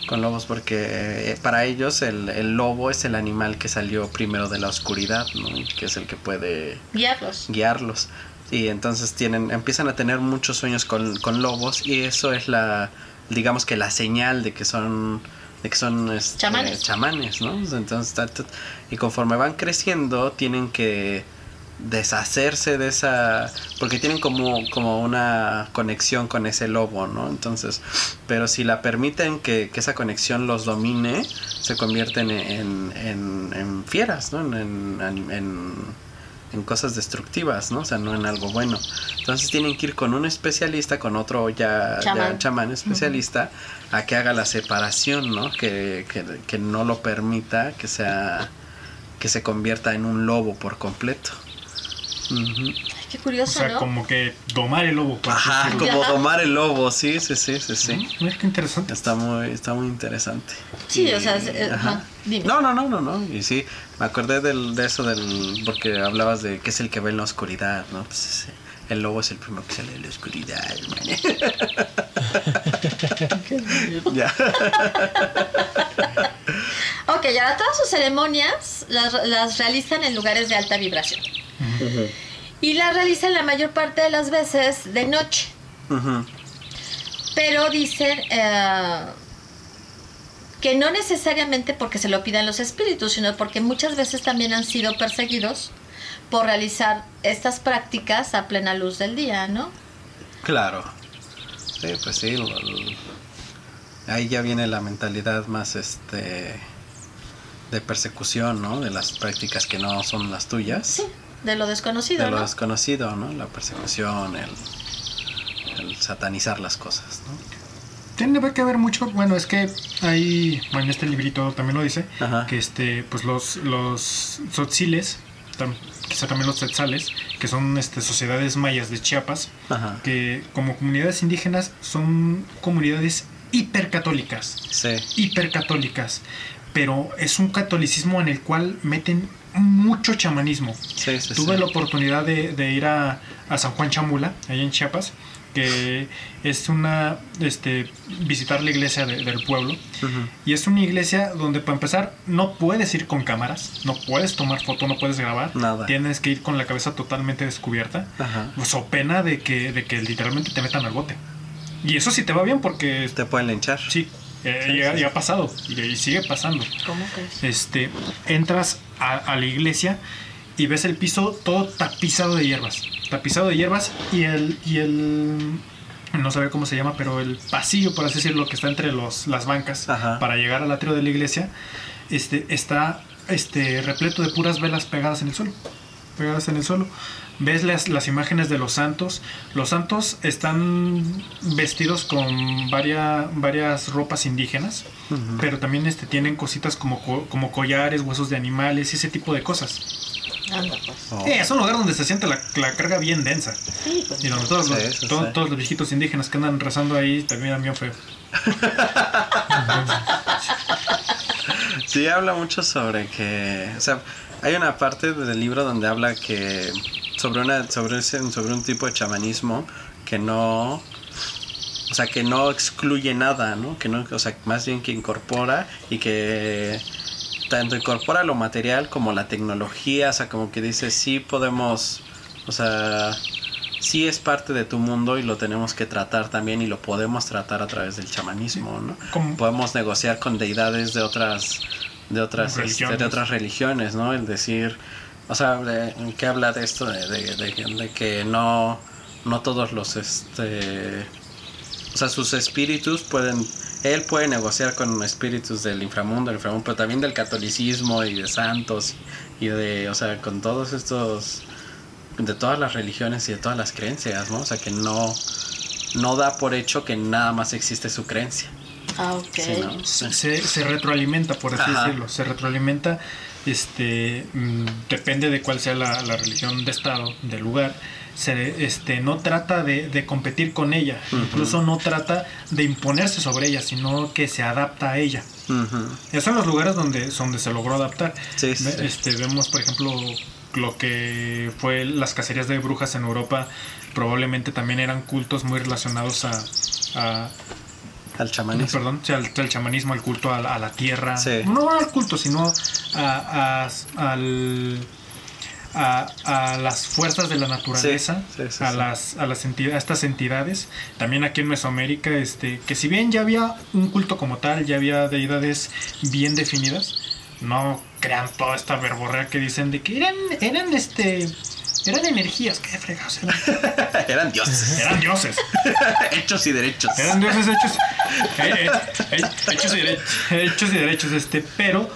Con lobos porque eh, para ellos el, el lobo es el animal que salió primero de la oscuridad, ¿no? Que es el que puede Guiarlos. guiarlos. Y entonces tienen, empiezan a tener muchos sueños con, con lobos y eso es la, digamos que la señal de que son, de que son este, Chamanes. chamanes, ¿no? Entonces, y conforme van creciendo tienen que deshacerse de esa, porque tienen como, como una conexión con ese lobo, ¿no? Entonces, pero si la permiten que, que esa conexión los domine, se convierten en, en, en fieras, ¿no? En, en, en- cosas destructivas, ¿no? O sea, no en algo bueno. Entonces tienen que ir con un especialista, con otro ya ya Chamán. especialista, a que haga la separación, ¿no? Que, que, que no lo permita que sea que se convierta en un lobo por completo. Ay, qué O curioso, sea, ¿no? como que domar el lobo. Ajá, decirlo. como Ajá. domar el lobo, sí, sí, sí, sí, sí. Mira qué interesante. Está muy, está muy interesante. Sí, o sea, eh, ajá, dime. No, no, no, no, no. Y sí, me acordé del, de eso del, porque hablabas de que es el que ve en la oscuridad, ¿no? Pues ese- el lobo es el primero que sale de la oscuridad, hermano. Ya. Ok, ahora todas sus ceremonias las, las realizan en lugares de alta vibración. Y las realizan la mayor parte de las veces de noche. Pero dicen eh, que no necesariamente porque se lo pidan los espíritus, sino porque muchas veces también han sido perseguidos por realizar estas prácticas a plena luz del día, ¿no? Claro. Sí, pues sí. lo- lo- ahí ya viene la mentalidad más este de persecución, ¿no? De las prácticas que no son las tuyas. Sí, de lo desconocido, de lo ¿no? desconocido, ¿no? La persecución, el, el satanizar las cosas, ¿no? Tiene que ver mucho, bueno, es que hay, bueno, en este librito también lo dice, Ajá. que este, pues los, los tzotziles, tam- quizá también los tetzales, que son este, sociedades mayas de Chiapas, Ajá. que como comunidades indígenas son comunidades hipercatólicas, Sí. hipercatólicas, pero es un catolicismo en el cual meten mucho chamanismo. Sí, sí, Tuve sí. la oportunidad de, de ir a, a San Juan Chamula, ahí en Chiapas, que es una, este, visitar la iglesia de- del pueblo. Y es una iglesia donde para empezar no puedes ir con cámaras, no puedes tomar foto, no puedes grabar. Nada. Tienes que ir con la cabeza totalmente descubierta. Ajá. Pues o pena de que, de que literalmente te metan al bote. Y eso sí te va bien porque Te pueden linchar. sí, eh, Sí, ya, sí, ya sí. ha pasado y, y sigue pasando ¿Cómo crees? este, entras a, a la iglesia y ves el piso todo tapizado de hierbas. Tapizado de hierbas y el, y el no sabe cómo se llama, pero el pasillo, por así decirlo, que está entre los, las bancas Ajá. para llegar al atrio de la iglesia, este, está este, repleto de puras velas pegadas en el suelo. Pegadas en el suelo. Ves las, las imágenes de los santos. Los santos están vestidos con varia- varias ropas indígenas Ujú. pero también este, tienen cositas como, co- como collares, huesos de animales y ese tipo de cosas. Anda, pues. Oh. Eh, es un lugar donde se siente la, la carga bien densa. Sí, pues. Y donde todos, Sí, los, sí, to- sí. todos los viejitos indígenas que andan rezando ahí también bien feo. Sí, habla mucho sobre que, o sea, hay una parte del libro donde habla que sobre una sobre ese, sobre un tipo de chamanismo que no o sea, que no excluye nada, ¿no? Que no, o sea, más bien que incorpora y que tanto incorpora lo material como la tecnología, o sea, como que dice, sí podemos, o sea, sí es parte de tu mundo y lo tenemos que tratar también y lo podemos tratar a través del chamanismo, ¿no? Como- Podemos negociar con deidades de otras de otras este, Religiones. de otras religiones, ¿no? El decir, o sea, de, que habla de esto de, de- que no no todos los este o sea, sus espíritus pueden él puede negociar con espíritus del inframundo, del inframundo, pero también del catolicismo y de santos y de, o sea, con todos estos de todas las religiones y de todas las creencias, ¿no? O sea, que no no da por hecho que nada más existe su creencia. Ah, ok. Sí, ¿no? Sí. Se, se retroalimenta, por así Ajá. decirlo. Se retroalimenta, este, mm, depende de cuál sea la, la religión de Estado, del lugar. Se, este, no trata de, de competir con ella, incluso no trata de imponerse sobre ella, sino que se adapta a ella. Ujú. Esos son los lugares donde, donde se logró adaptar. Sí. Este, vemos, por ejemplo, lo que fue las cacerías de brujas en Europa. Probablemente también eran cultos muy relacionados a, a- Al chamanismo. perdón, al, al chamanismo, al culto a, la- a la tierra. Sí. No al culto, sino a, a- al, a, las fuerzas de la naturaleza, Sí, sí, sí, a las a las entidades, a estas entidades. También aquí en Mesoamérica, este, que si bien ya había un culto como tal, ya había deidades bien definidas, no crean toda esta verborrea que dicen de que eran, eran este. Eran energías, qué fregados eran. Eran dioses. Eran dioses. Hechos y derechos. Eran dioses hechos, eh, eh, eh, hechos, y derechos, hechos y derechos, este, pero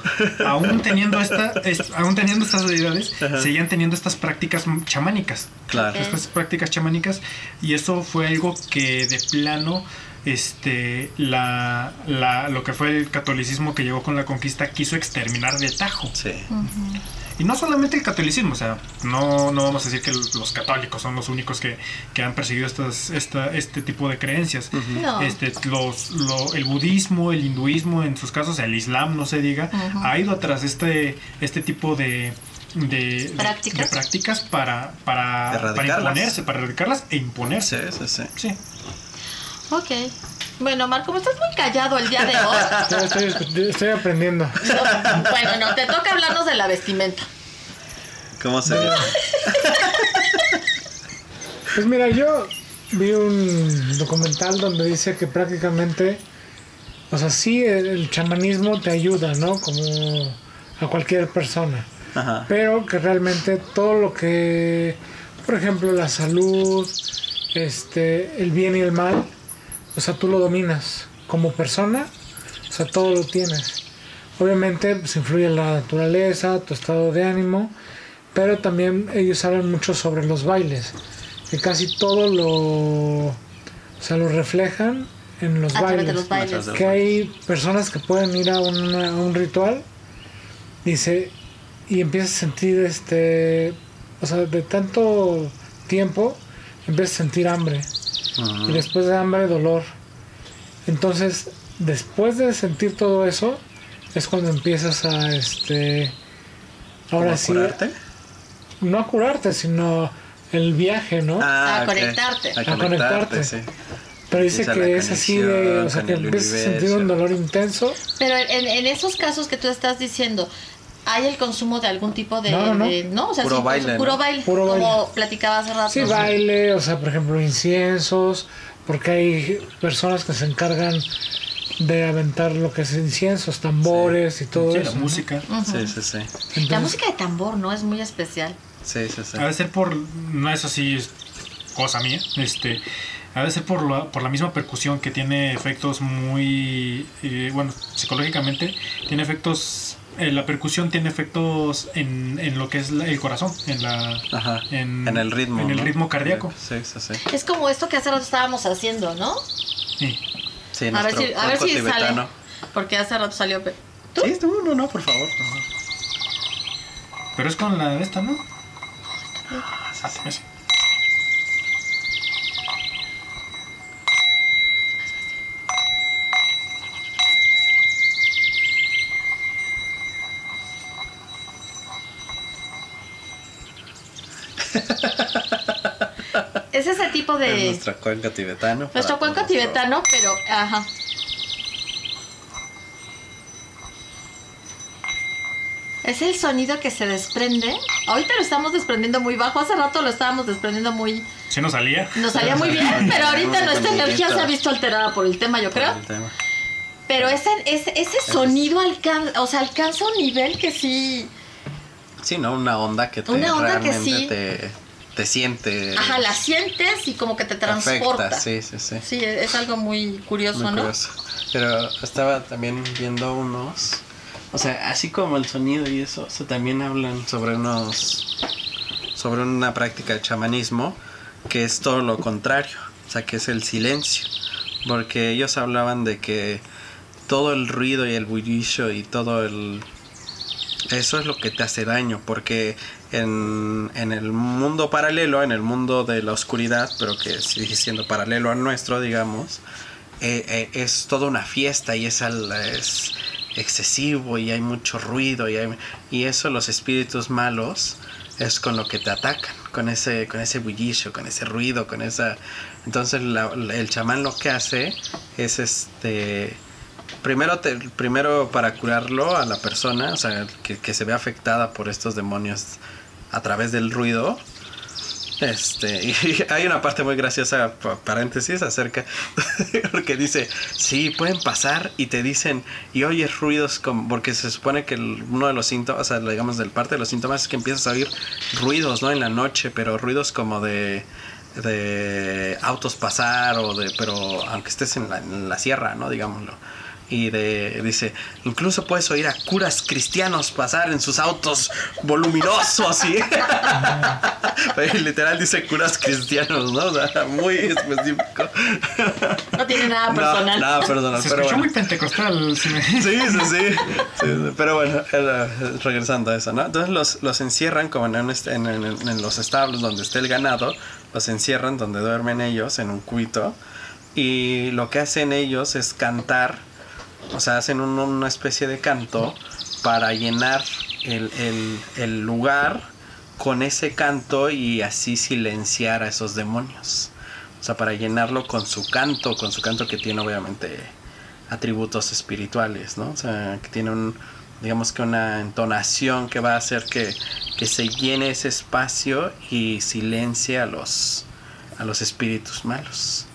aún teniendo esta, es- aún teniendo estas deidades, seguían teniendo estas prácticas chamánicas, Claro. estas prácticas chamánicas, y eso fue algo que de plano, este, la, la, lo que fue el catolicismo que llegó con la conquista quiso exterminar de tajo. Sí. Y no solamente el catolicismo, o sea, no, no vamos a decir que los católicos son los únicos que, que han perseguido estas, esta, este tipo de creencias. No. Este, los, lo- el budismo, el hinduismo, en sus casos, el islam, no se diga, ha ido tras este, este tipo de, de, ¿Prácticas? de prácticas para, para, para imponerse, para erradicarlas e Sí, imponerse. sí, sí. Sí. Ok. Bueno, Marco, como estás muy callado el día de hoy. Estoy, estoy- estoy aprendiendo. no, bueno, no, te toca hablarnos de la vestimenta. ¿Cómo se dice? Pues mira, yo vi un documental donde dice que prácticamente, o sea, sí, el, el chamanismo te ayuda, ¿no? Como a cualquier persona. Ajá. Pero que realmente todo lo que, por ejemplo, la salud, este, el bien y el mal, o sea, tú lo dominas como persona, o sea, todo lo tienes. Obviamente, pues influye la naturaleza, tu estado de ánimo, pero también ellos hablan mucho sobre los bailes, que casi todo lo, o sea, lo reflejan en los bailes de los bailes. que hay personas que pueden ir a, una- a un ritual dice y empiezas a sentir este o sea de tanto tiempo empiezas a sentir hambre Y después de hambre dolor. Entonces después de sentir todo eso es cuando empiezas a este ahora ¿Cómo sí curarte? no a curarte sino el viaje no Ah, A conectarte. A A conectarte, sí. pero dice que es así de o sea que empiezas a sentir un dolor intenso. Pero en, en esos casos que tú estás diciendo, ¿hay el consumo de algún tipo de... No, no. de- no, o sea, Puro sí, baile, Puro ¿no? baile. Puro como baile. platicaba hace rato. Sí, baile, o sea, por ejemplo, inciensos, porque hay personas que se encargan de aventar lo que es inciensos, tambores y todo Sí, eso. la ¿no? música. Sí, sí, sí. La música de tambor, ¿no? Es muy especial. Sí, sí, sí. Ha de ser por. No es así, es cosa mía. Este. Ha de ser por la, por la misma percusión que tiene efectos muy. eh, bueno, psicológicamente, tiene efectos. Eh, la percusión tiene efectos en, en lo que es la- el corazón, en la. Ajá. En, En el ritmo. En el ¿no? ritmo cardíaco. Sí, sí, sí. Es como esto que hace rato estábamos haciendo, ¿no? Sí. Sí, A ver si, a ver si sale. Porque hace rato salió... Sí, no, no, no, por favor. por favor. Pero es con la de esta, ¿no? Ah, sí, sí. Sí. Es tipo Es de... nuestra cuenca tibetano. Nuestro nuestro- tibetano, pero... Ajá. Es el sonido que se desprende. Ahorita lo estamos desprendiendo muy bajo. Hace rato lo estábamos desprendiendo muy... Sí nos salía. Nos salía muy bien, pero ahorita nuestra energía se ha visto alterada por el tema, yo por creo. el tema. Pero ese, ese, ese sonido alcanza, o sea, alcanza un nivel que sí... Sí, ¿no? Una onda que te Una onda que sí. te, te siente. Ajá, la sientes y como que te transporta. afecta, Sí, sí, sí. Sí, es algo muy curioso, Muy ¿no? curioso. Pero estaba también viendo unos. O sea, así como el sonido y eso, o sea, también hablan sobre unos. sobre una práctica de chamanismo que es todo lo contrario. O sea, que es el silencio. Porque ellos hablaban de que todo el ruido y el bullicio y todo el. Eso es lo que te hace daño, porque en, el mundo paralelo, en el mundo de la oscuridad, pero que sigue siendo paralelo al nuestro, digamos, eh, eh, es toda una fiesta y es, excesivo y hay mucho ruido y, hay- y eso los espíritus malos es con lo que te atacan, con ese, con ese bullicio, con ese ruido, con esa... Entonces la- el chamán lo que hace es este... Primero, te- primero para curarlo a la persona, o sea, que se ve afectada por estos demonios a través del ruido, este, hay una parte muy graciosa, pa- paréntesis, acerca, porque dice, sí, pueden pasar y te dicen, y oyes ruidos, como, porque se supone que uno de los síntomas, o sea, digamos, del parte de los síntomas es que empiezas a oír ruidos, ¿no? En la noche, pero ruidos como de, de autos pasar o de, pero aunque estés en la, en la sierra, ¿no? Digámoslo. Y de, dice, incluso puedes oír a curas cristianos pasar en sus autos voluminosos, ¿sí? Pero literal dice curas cristianos, ¿no? O sea, muy específico. No tiene nada No, personal. nada personal, Se pero escuchó bueno. muy pentecostal. sí me- Sí, sí, sí, Sí, sí. Pero bueno, era- regresando a eso, ¿no? Entonces los, los encierran como en, en, en- en los establos donde esté el ganado, los encierran donde duermen ellos en un cubito y lo que hacen ellos es cantar, o sea, hacen un- una especie de canto para llenar el, el- lugar con ese canto y así silenciar a esos demonios. O sea, para llenarlo con su canto, con su canto que tiene obviamente atributos espirituales, ¿no? O sea, que tiene un, digamos que una entonación que va a hacer que, que se llene ese espacio y silencie a los, a los espíritus malos.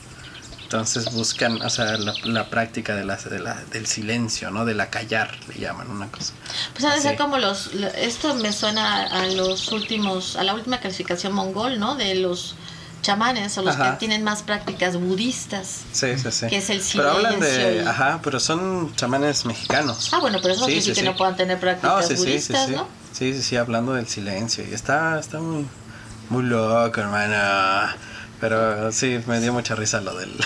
Entonces buscan, o sea, la, la práctica de la, de la, del silencio, ¿no? De la callar, le llaman una cosa. Pues ha de ser como los, lo- esto me suena a los últimos, a la última clasificación mongol, ¿no? De los chamanes o los Ajá. que tienen más prácticas budistas. Sí, sí, sí. Que es el Pero hablan de, silencio y- ajá, pero son chamanes mexicanos. Ah, bueno, pero eso no Sí, quiere decir que no puedan tener prácticas No, budistas. ¿no? Sí, sí, sí, hablando del silencio. Y está, está muy, muy loco, hermano. Pero sí, me dio mucha risa lo del...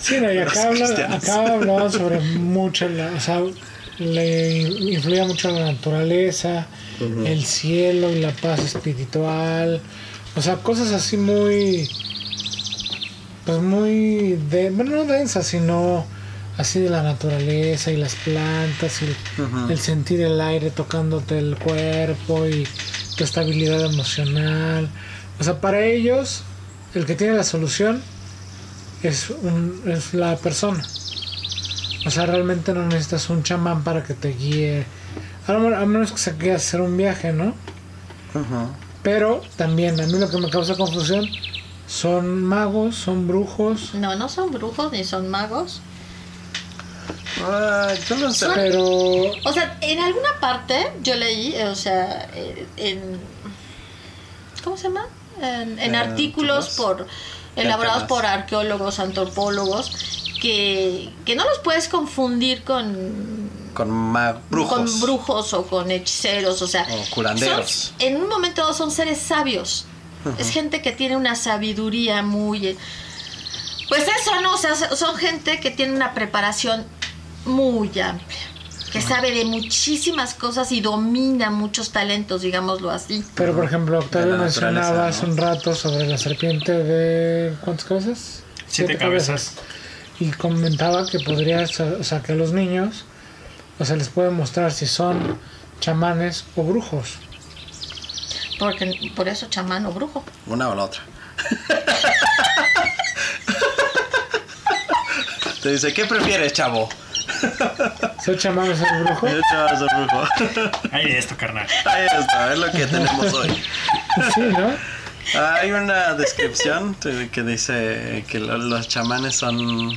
Sí, no, y acá, habla, acá hablaban sobre mucho, la, o sea, le influía mucho la naturaleza, el cielo y la paz espiritual, o sea, cosas así muy, pues muy, de, bueno, no densas, sino así de la naturaleza y las plantas y el, el sentir el aire tocándote el cuerpo y tu estabilidad emocional. O sea, para ellos, el que tiene la solución es, un, es la persona. O sea, realmente no necesitas un chamán para que te guíe. A lo mejor- a menos que se quiera hacer un viaje, ¿no? Ujú. Pero también a mí lo que me causa confusión son magos, son brujos, No, no son brujos ni son magos. Ah, yo no sé. Son- pero O sea, en alguna parte yo leí, o sea, eh, en... ¿Cómo se llama? En, en Eh, artículos por elaborados por arqueólogos, antropólogos, que, que no los puedes confundir con Con brujos. con brujos o con hechiceros, o sea, O curanderos. son- en un momento dado son seres sabios. Es gente que tiene una sabiduría muy pues eso, ¿no? O sea, son gente que tiene una preparación muy amplia, que sabe de muchísimas cosas y domina muchos talentos, digámoslo así. pero por ejemplo, Octavio mencionaba hace ¿no? un rato sobre la serpiente de ¿cuántas cabezas? Siete cabezas. Y comentaba que podría, o sea, que a los niños, o sea, les puede mostrar si son chamanes o brujos. Porque por eso chamán o brujo. Una o la otra. Te dice, ¿qué prefieres, chavo? ¿Soy chamán o soy brujo? Yo, chavo, soy brujo. Hay esto, carnal. Ahí está, es lo que tenemos hoy. Sí, ¿no? Hay una descripción que dice que lo- los chamanes son...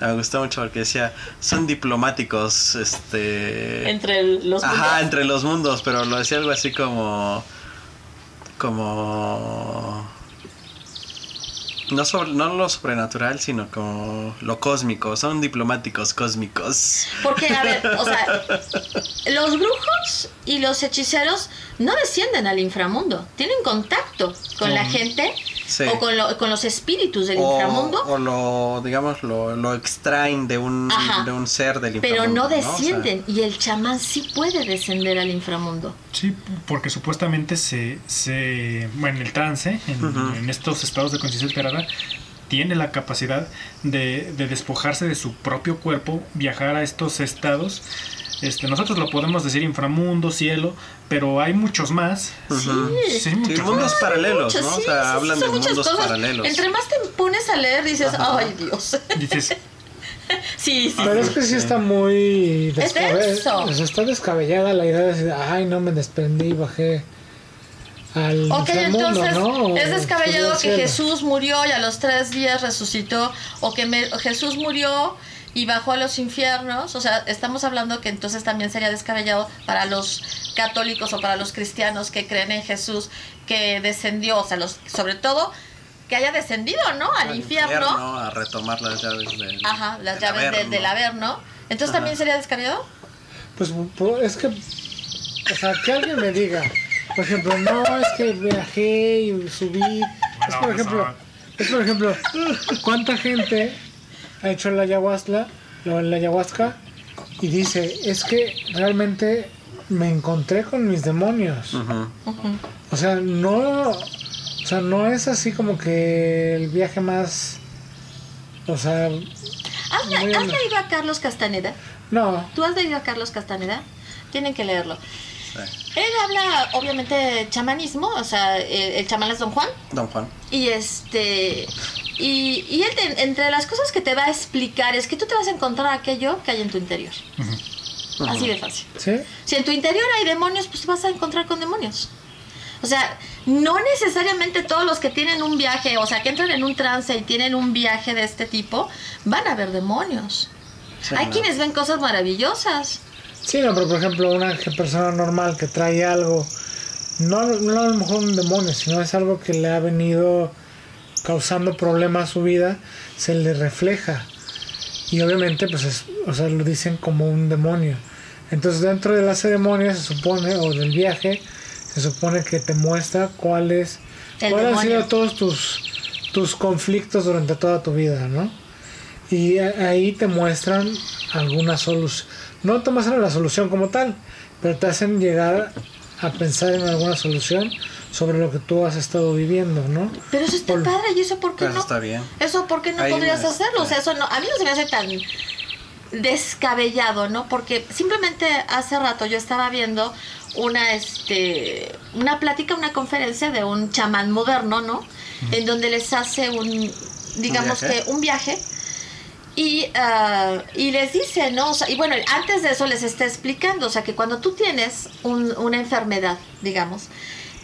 Me gustó mucho porque decía, son diplomáticos, este... Entre los mundos. Ajá, entre los mundos, pero lo decía algo así como... Como... No, sobre, no lo sobrenatural, sino como lo cósmico. Son diplomáticos cósmicos. Porque, a ver, o sea, los brujos y los hechiceros no descienden al inframundo, tienen contacto con la gente Sí. o con, lo- con los espíritus del O, inframundo, o lo, digamos, lo, lo extraen de un, Ajá. de un ser del pero inframundo. no O sea, descienden. Y el chamán sí puede descender al inframundo. Sí, porque supuestamente se, se bueno, en el trance, en, en estos estados de conciencia alterada, tiene la capacidad de, de despojarse de su propio cuerpo, viajar a estos estados. Este, nosotros lo podemos decir inframundo, cielo, pero hay muchos más. Sí. Sí, muchos Sí, mundos más. paralelos, Muchos, ¿no? sí, o sea, sí, hablan de mundos cosas. paralelos. Entre más te pones a leer, dices, Ajá. ay Dios. Dices, sí, sí. Pero es que sí está muy Es o sea, está descabellada la idea de decir, ay, no me desprendí, bajé al Ok, entonces ¿no? O es descabellado que. Jesús murió y a los tres días resucitó, o que me- Jesús murió y bajó a los infiernos. O sea, estamos hablando que entonces también sería descabellado para los católicos o para los cristianos que creen en Jesús que descendió, o sea, los, sobre todo que haya descendido, ¿no? Al, Al infierno. A retomar las llaves del, Ajá, las del llaves de- del Averno. Entonces Ajá. también sería descabellado. Pues pu- es que, o sea, que alguien me diga, por ejemplo, no, es que viajé y subí. es por pues, ejemplo, es por ejemplo, ¿cuánta gente ha hecho la ayahuasca, la, la ayahuasca y dice, es que realmente me encontré con mis demonios? O sea, no, o sea, no es así como que el viaje más, o sea, ¿Has, leído a Carlos Castaneda? no, ¿Tú has leído a Carlos Castaneda? Tienen que leerlo. Sí. Él habla, obviamente, de chamanismo, o sea, el, el chamán es Don Juan. Don Juan. Y este. Y, y él te- entre las cosas que te va a explicar es que tú te vas a encontrar aquello que hay en tu interior. Así de fácil. ¿Sí? Si en tu interior hay demonios, pues te vas a encontrar con demonios. O sea, no necesariamente todos los que tienen un viaje, o sea, que entran en un trance y tienen un viaje de este tipo, van a ver demonios. Sí, hay no. quienes ven cosas maravillosas. Sí, no, pero por ejemplo, una persona normal que trae algo, no, no a lo mejor un demonio, sino es algo que le ha venido causando problemas a su vida, se le refleja. Y obviamente, pues, es, o sea, lo dicen como un demonio. Entonces, dentro de la ceremonia se supone, o del viaje, se supone que te muestra cuáles El cuáles han sido todos tus, tus conflictos durante toda tu vida, ¿no? Y a- ahí te muestran alguna solución. No te muestran la solución como tal, pero te hacen llegar a pensar en alguna solución sobre lo que tú has estado viviendo, ¿no? Pero eso está Por- padre, ¿y eso por qué Pero no? está bien. Eso, ¿por qué no podrías hacerlo? O sea, eso no, a mí no se me hace tan descabellado, ¿no? Porque simplemente hace rato yo estaba viendo una, este, una plática, una conferencia de un chamán moderno, ¿no? En donde les hace un, digamos que un viaje y, ah, y les dice, ¿no? O sea, y bueno, antes de eso les está explicando, o sea, que cuando tú tienes un- una enfermedad, digamos,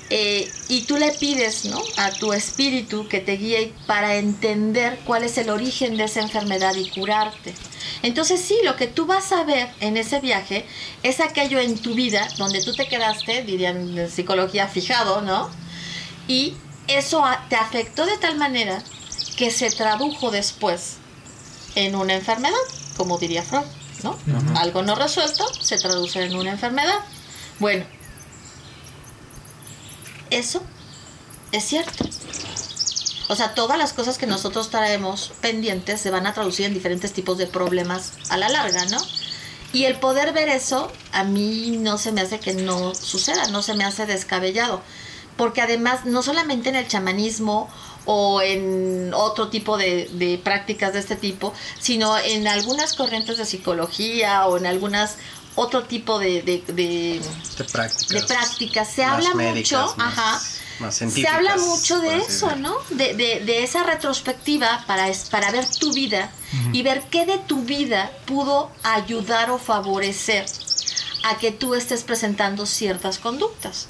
eh, y tú le pides, ¿no? A tu espíritu que te guíe para entender cuál es el origen de esa enfermedad y curarte. Entonces sí, lo que tú vas a ver en ese viaje es aquello en tu vida donde tú te quedaste, dirían en psicología, fijado, ¿no? Y eso te afectó de tal manera que se tradujo después en una enfermedad, como diría Freud, ¿no? Algo no resuelto se traduce en una enfermedad. Bueno, eso es cierto. O sea, todas las cosas que nosotros traemos pendientes se van a traducir en diferentes tipos de problemas a la larga, ¿no? Y el poder ver eso, a mí no se me hace que no suceda, no se me hace descabellado. Porque además, no solamente en el chamanismo o en otro tipo de, de prácticas de este tipo, sino en algunas corrientes de psicología o en algunas otro tipo de, de- de- De prácticas. Se habla médicas, mucho, más- ajá, más se habla mucho de eso. ¿no? De, esa retrospectiva para, es- para ver tu vida y ver qué de tu vida pudo ayudar o favorecer a que tú estés presentando ciertas conductas.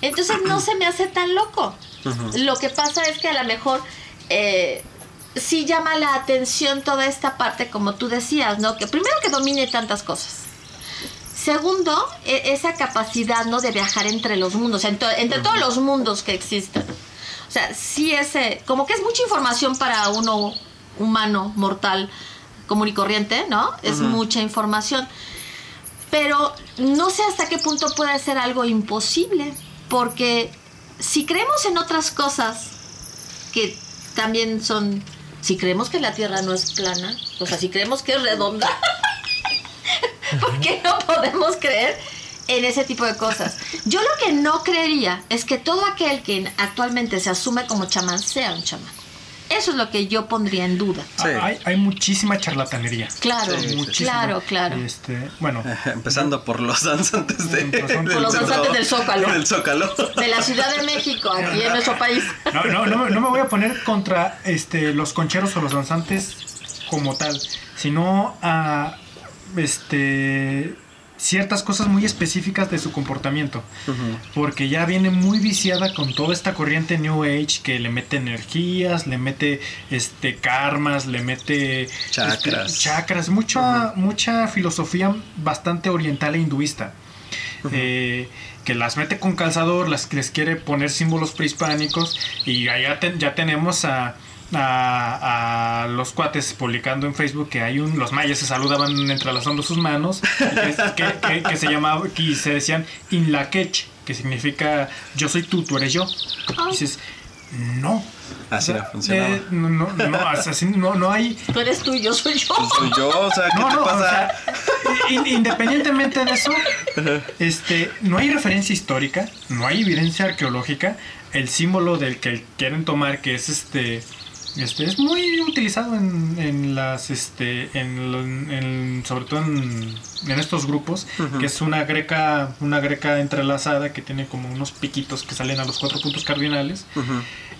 Entonces no se me hace tan loco. Lo que pasa es que a lo mejor eh, sí llama la atención toda esta parte, como tú decías, ¿no? Que primero que domine tantas cosas. Segundo, e- esa capacidad, ¿no? De viajar entre los mundos, entre todos los mundos que existen. O sea, sí es, eh, como que es mucha información para uno humano, mortal, común y corriente, ¿no? Es mucha información. Pero no sé hasta qué punto puede ser algo imposible, porque si creemos en otras cosas que también son, si creemos que la Tierra no es plana, o sea, si creemos que es redonda, ¿por qué no podemos creer en ese tipo de cosas? Yo lo que no creería es que todo aquel que actualmente se asume como chamán sea un chamán. Eso es lo que yo pondría en duda. Sí. Hay, hay muchísima charlatanería. Claro, Sí. Muchísima. claro, claro. Este, bueno, Empezando por los danzantes de, Por los danzantes del Zócalo. Del Zócalo. De la Ciudad de México, aquí en nuestro país. no, no, no, me- no me voy a poner contra este, los concheros o los danzantes como tal, sino a este, ciertas cosas muy específicas de su comportamiento. Porque ya viene muy viciada con toda esta corriente New Age que le mete energías, le mete este karmas, le mete Chakras. este, chakras, mucha, mucha filosofía bastante oriental e hinduista. Eh, que las mete con calzador, las les quiere poner símbolos prehispánicos y allá ya tenemos a, a, a los cuates publicando en Facebook que hay un los mayas se saludaban entrelazando sus manos que, que- que- que se llamaba que se decían Inlakech que significa yo soy tú tú eres yo Ah. Y dices no Así O sea, no funcionaba. eh, no, no, no, así no, no hay Tú eres tú, yo soy yo. Pues soy yo, o sea, ¿qué no, te no, o pasa? sea, in- independientemente de eso, este, no hay referencia histórica, no hay evidencia arqueológica. El símbolo del que quieren tomar, que es este, este, es muy utilizado en, en las, este, en, sobre todo en, en estos grupos, que es una greca, una greca entrelazada que tiene como unos piquitos que salen a los cuatro puntos cardinales.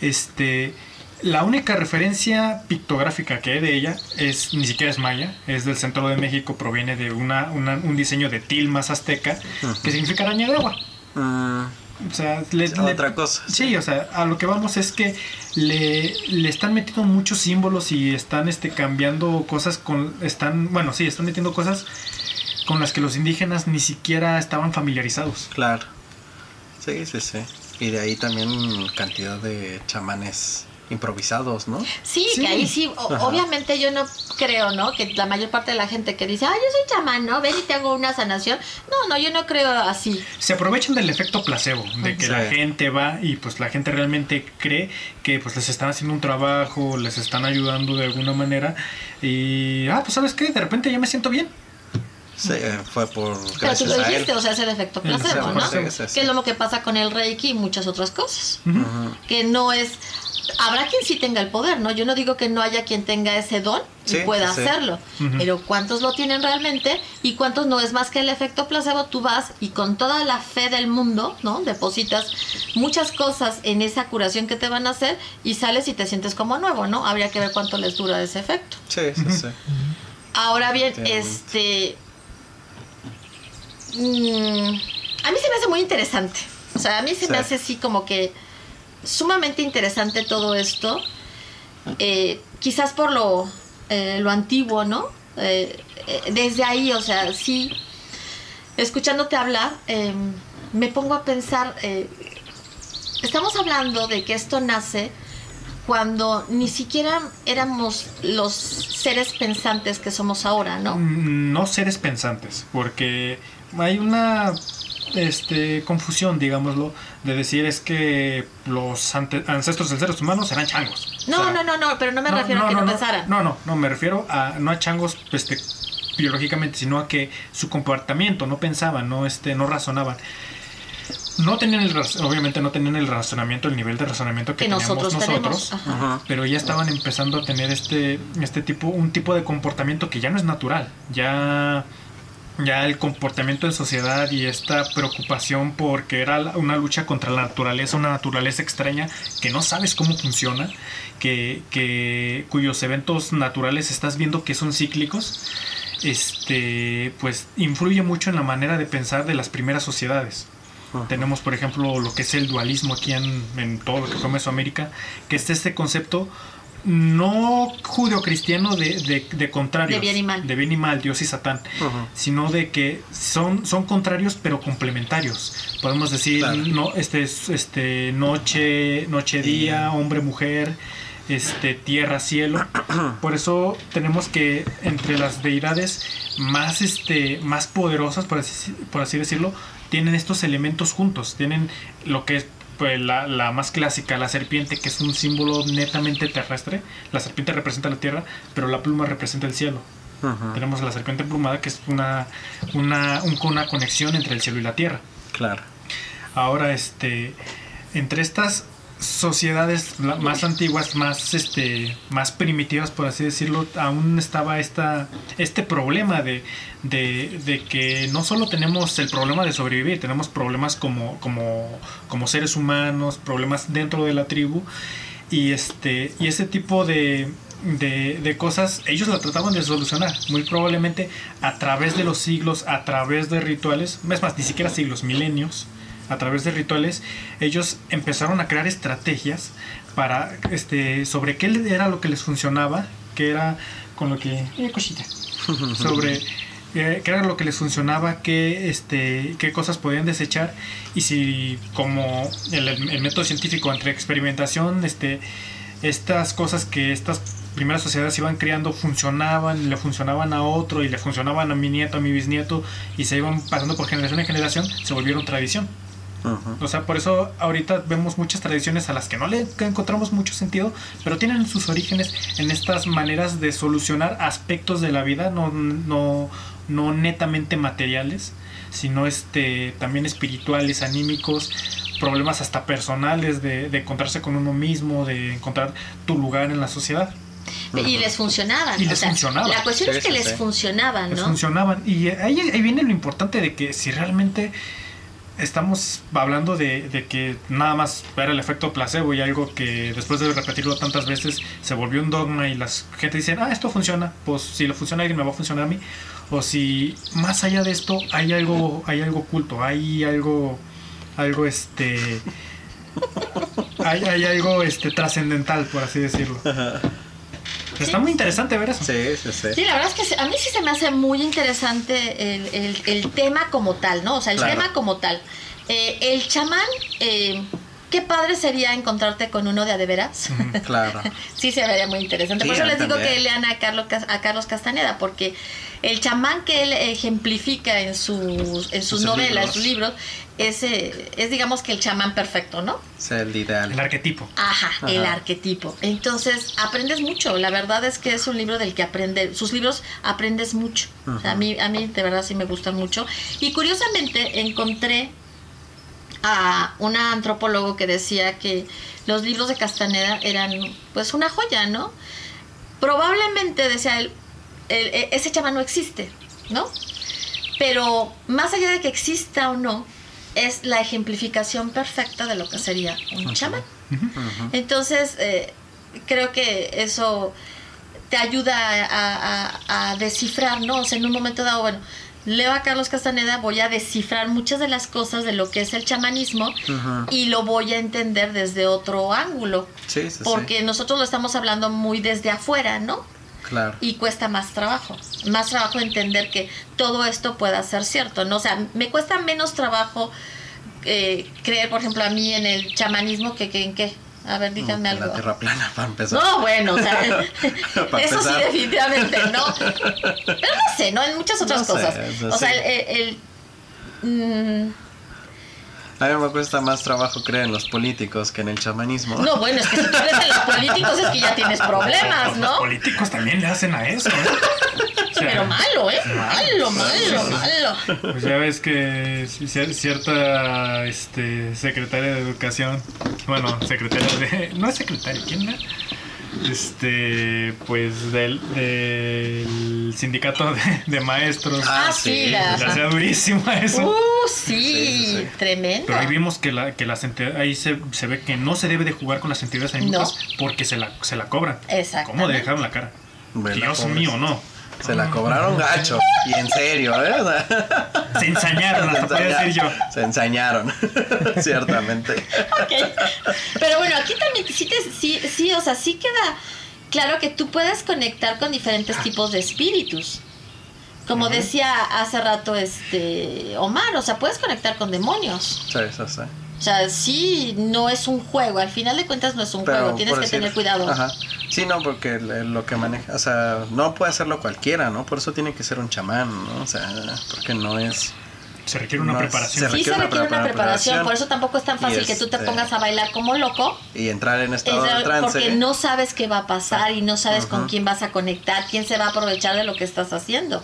Este, La única referencia pictográfica que hay de ella es ni siquiera es maya, es del centro de México, proviene de una, una- un diseño de tilmas azteca que significa araña de agua. O sea, le- otra cosa. Sí, o sea, a lo que vamos es que le, le están metiendo muchos símbolos y están este cambiando cosas con están, bueno, sí, están metiendo cosas con las que los indígenas ni siquiera estaban familiarizados. Claro. Sí, sí, sí. Y de ahí también cantidad de chamanes improvisados, ¿no? Sí, Sí. que ahí sí, o- obviamente yo no creo, ¿no? Que la mayor parte de la gente que dice, ah, yo soy chamán, ¿no? Ven y te hago una sanación. No, no, yo no creo así. Se aprovechan del efecto placebo, de que Sí. la gente va y pues la gente realmente cree que pues les están haciendo un trabajo, les están ayudando de alguna manera y ah, pues sabes qué, de repente ya me siento bien. Sí, fue por Pero tú lo dijiste, o sea, es el efecto placebo, ¿no? placebo. Sí, sí, sí. Que es lo que pasa con el Reiki y muchas otras cosas. Que no es... Habrá quien sí tenga el poder, ¿no? Yo no digo que no haya quien tenga ese don Sí, y pueda sí, hacerlo. Pero ¿cuántos lo tienen realmente? Y cuántos no es más que el efecto placebo. Tú vas y con toda la fe del mundo, ¿no? Depositas muchas cosas en esa curación que te van a hacer y sales y te sientes como nuevo, ¿no? Habría que ver cuánto les dura ese efecto. Sí, sí, sí. Ahora bien, este. mm, a mí se me hace muy interesante. O sea, a mí se me hace así como que sumamente interesante todo esto. Eh, quizás por lo, eh, lo antiguo, ¿no? Eh, desde ahí, o sea, sí. Escuchándote hablar, eh, me pongo a pensar. estamos hablando de que esto nace cuando ni siquiera éramos los seres pensantes que somos ahora, ¿no? Mm, No seres pensantes, porque hay una este, confusión, digámoslo, de decir es que los ante- ancestros de seres humanos eran changos. No, O sea, no, no, no, pero no me refiero a que no, pensaran. No, no, no, me refiero a no a changos este, biológicamente, sino a que su comportamiento no pensaban, no este, no razonaban. No tenían el obviamente no tenían el razonamiento, el nivel de razonamiento que, que teníamos nosotros, nosotros, tenemos. Pero ya estaban empezando a tener este este tipo un tipo de comportamiento que ya no es natural ya ya el comportamiento en sociedad y esta preocupación porque era una lucha contra la naturaleza una naturaleza extraña que no sabes cómo funciona que, que cuyos eventos naturales estás viendo que son cíclicos este pues influye mucho en la manera de pensar de las primeras sociedades. Tenemos, por ejemplo, lo que es el dualismo aquí en, en todo lo que fue Mesoamérica, que es este concepto no judeocristiano de, de, de contrarios. De bien y mal. De bien y mal, Dios y Satán. Sino de que son, son contrarios pero complementarios. Podemos decir Claro. no, este, es- este, noche, noche, día, hombre, mujer, este, tierra, cielo. Por eso tenemos que entre las deidades más, este, más poderosas, por así, por así decirlo, tienen estos elementos juntos. Tienen lo que es pues, la, la más clásica, la serpiente, que es un símbolo netamente terrestre. La serpiente representa la tierra, pero la pluma representa el cielo. Tenemos la serpiente emplumada, que es una, una, un- una conexión entre el cielo y la tierra. Claro. Ahora, este, entre estas sociedades más antiguas, más, este, más primitivas, por así decirlo, aún estaba esta, este problema de, de, de que no solo tenemos el problema de sobrevivir, tenemos problemas como, como, como seres humanos, problemas dentro de la tribu, y este, y ese tipo de, de, de cosas, ellos la trataban de solucionar, muy probablemente a través de los siglos, a través de rituales, es más, ni siquiera siglos, milenios, a través de rituales, ellos empezaron a crear estrategias para este sobre qué era lo que les funcionaba, qué era con lo que eh, cosita, sobre eh, qué era lo que les funcionaba, qué este qué cosas podían desechar y si como el, el método científico entre experimentación este estas cosas que estas primeras sociedades iban creando funcionaban, le funcionaban a otro y le funcionaban a mi nieto, a mi bisnieto y se iban pasando por generación en generación, se volvieron tradición. O sea, por eso ahorita vemos muchas tradiciones a las que no le encontramos mucho sentido, pero tienen sus orígenes en estas maneras de solucionar aspectos de la vida, no, no, no netamente materiales, sino este, también espirituales, anímicos, problemas hasta personales de, de encontrarse con uno mismo, de encontrar tu lugar en la sociedad. Y les funcionaban. Y o les sea, funcionaba. La cuestión Sí, es que sí, les sí. funcionaban, Les ¿no? funcionaban. Y ahí, ahí viene lo importante de que si realmente estamos hablando de, de que nada más era el efecto placebo y algo que después de repetirlo tantas veces se volvió un dogma y la gente dice, ah, esto funciona, pues si lo funciona a alguien me va a funcionar a mí. O si más allá de esto hay algo, hay algo oculto, hay algo, algo este, hay, hay algo este trascendental, por así decirlo. Está muy interesante ver eso. Sí, sí, sí. Sí, la verdad es que a mí sí se me hace muy interesante el, el- el tema como tal, ¿no? O sea, el Claro. tema como tal. Eh, el chamán, eh, qué padre sería encontrarte con uno de a de veras. Claro. Sí, se vería muy interesante. Sí, Por eso les digo también. que lean a Carlos, a Carlos Castaneda, porque el chamán que él ejemplifica en sus, en sus Sus novelas, en libros. sus libros, es, es digamos que el chamán perfecto, ¿no? Es el ideal. El arquetipo. Ajá, Ajá. el arquetipo. Entonces, aprendes mucho. La verdad es que es un libro del que aprende, sus libros aprendes mucho. O sea, a mí, a mí de verdad sí me gustan mucho. Y curiosamente encontré a un antropólogo que decía que los libros de Castaneda eran pues una joya, ¿no? Probablemente, decía él, el- e- ese chamán no existe, ¿no? Pero más allá de que exista o no, es la ejemplificación perfecta de lo que sería un chamán. Ujú. Entonces, eh, creo que eso te ayuda a, a- a descifrar, ¿no? O sea, en un momento dado, bueno, leo a Carlos Castaneda, voy a descifrar muchas de las cosas de lo que es el chamanismo y lo voy a entender desde otro ángulo. Sí, sí, sí. Porque nosotros lo estamos hablando muy desde afuera, ¿no? Claro. y cuesta más trabajo. Más trabajo entender que todo esto pueda ser cierto, ¿no? O sea, me cuesta menos trabajo eh, creer, por ejemplo, a mí en el chamanismo que, que en qué. A ver, díganme En la algo. tierra plana, para empezar. No, bueno, o sea, eso sí definitivamente, ¿no? Pero no sé, ¿no? En muchas otras No sé, cosas. o sea, sí. el... el- el, mm, A mí me cuesta más trabajo creer en los políticos que en el chamanismo. no, bueno, es que si tú crees en los políticos es que ya tienes problemas, Los ¿no? políticos también le hacen a eso. ¿eh? O sea, Pero malo, ¿eh? Malo, malo, malo. Pues ya ves que cier- cierta este, secretaria de educación, bueno, secretaria de... No es secretaria, ¿quién era? Este, pues del, del sindicato de, de maestros. Ah, Ah, sí, la... Hacía durísimo a eso. Uh, sí, Sí, sí, sí. tremendo. Pero ahí vimos que, la, que las ahí se, se ve que no se debe de jugar con las entidades anímicas porque se la, se la cobran. Exactamente. ¿Cómo dejaron la cara? Dios mío, no. Se la cobraron gacho. Y en serio, ¿eh? O sea, Se ensañaron, hasta podría decir yo. Se ensañaron. Ciertamente. Ok. Pero bueno, aquí también sí, te- sí, sí, o sea, sí queda claro que tú puedes conectar con diferentes tipos de espíritus. Como decía hace rato este Omar, o sea, puedes conectar con demonios. Sí, sí, sí. O sea, sí, no es un juego, al final de cuentas no es un juego, tienes que decir- tener cuidado. Ajá. Sí, no, porque lo que maneja, o sea, no puede hacerlo cualquiera, ¿no? Por eso tiene que ser un chamán, ¿no? O sea, porque no es... Se requiere una No, preparación. se Sí se requiere una preparación, preparación. por eso tampoco es tan fácil que tú te este- pongas a bailar como loco. Y entrar en estado Es de trance. porque no sabes qué va a pasar y no sabes con quién vas a conectar, quién se va a aprovechar de lo que estás haciendo.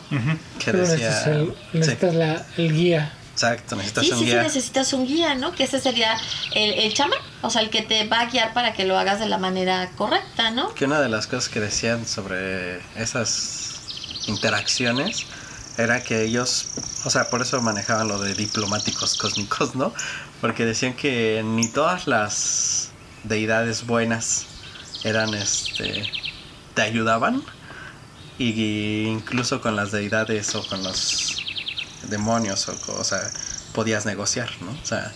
Que Pero decía... necesitas, el, Sí, necesitas la, el guía. Exacto, necesitas Sí, un sí, sí, guía. necesitas un guía, ¿no? Que ese sería el, el chamán, o sea, el que te va a guiar para que lo hagas de la manera correcta, ¿no? Que una de las cosas que decían sobre esas interacciones era que ellos, o sea, por eso manejaban lo de diplomáticos cósmicos, ¿no? Porque decían que ni todas las deidades buenas eran, este, te ayudaban, y incluso con las deidades o con los demonios, o, o sea, podías negociar, ¿no? O sea,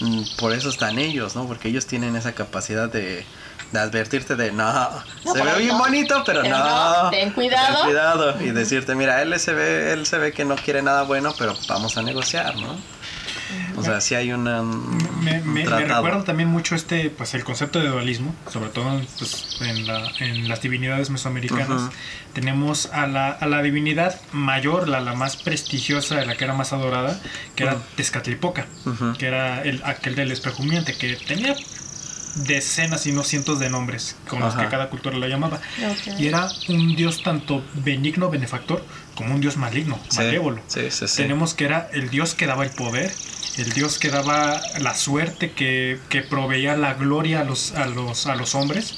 mm, por eso están ellos, ¿no? Porque ellos tienen esa capacidad de, de advertirte de, no, No, se ve bien no. bonito, pero, Pero no, no, ten cuidado. ten cuidado. Y decirte, mira, él se ve, él se ve que no quiere nada bueno, pero vamos a negociar, ¿no? O sea, sí hay una, un Me, me- me recuerda también mucho este, pues el concepto de dualismo, sobre todo pues, en, la- en las divinidades mesoamericanas. Ujú. Tenemos a la, a la divinidad mayor, la, la más prestigiosa, la que era más adorada, que era Ujú. Tezcatlipoca, Ujú. que era el, aquel del espejo humeante, que tenía decenas y no cientos de nombres con los Ajá. que cada cultura la llamaba. Ok. Y era un dios tanto benigno, benefactor, como un dios maligno, Sí, malévolo. sí, sí, sí. Tenemos que era el dios que daba el poder, el Dios que daba la suerte, que, que proveía la gloria a los, a los, a los hombres,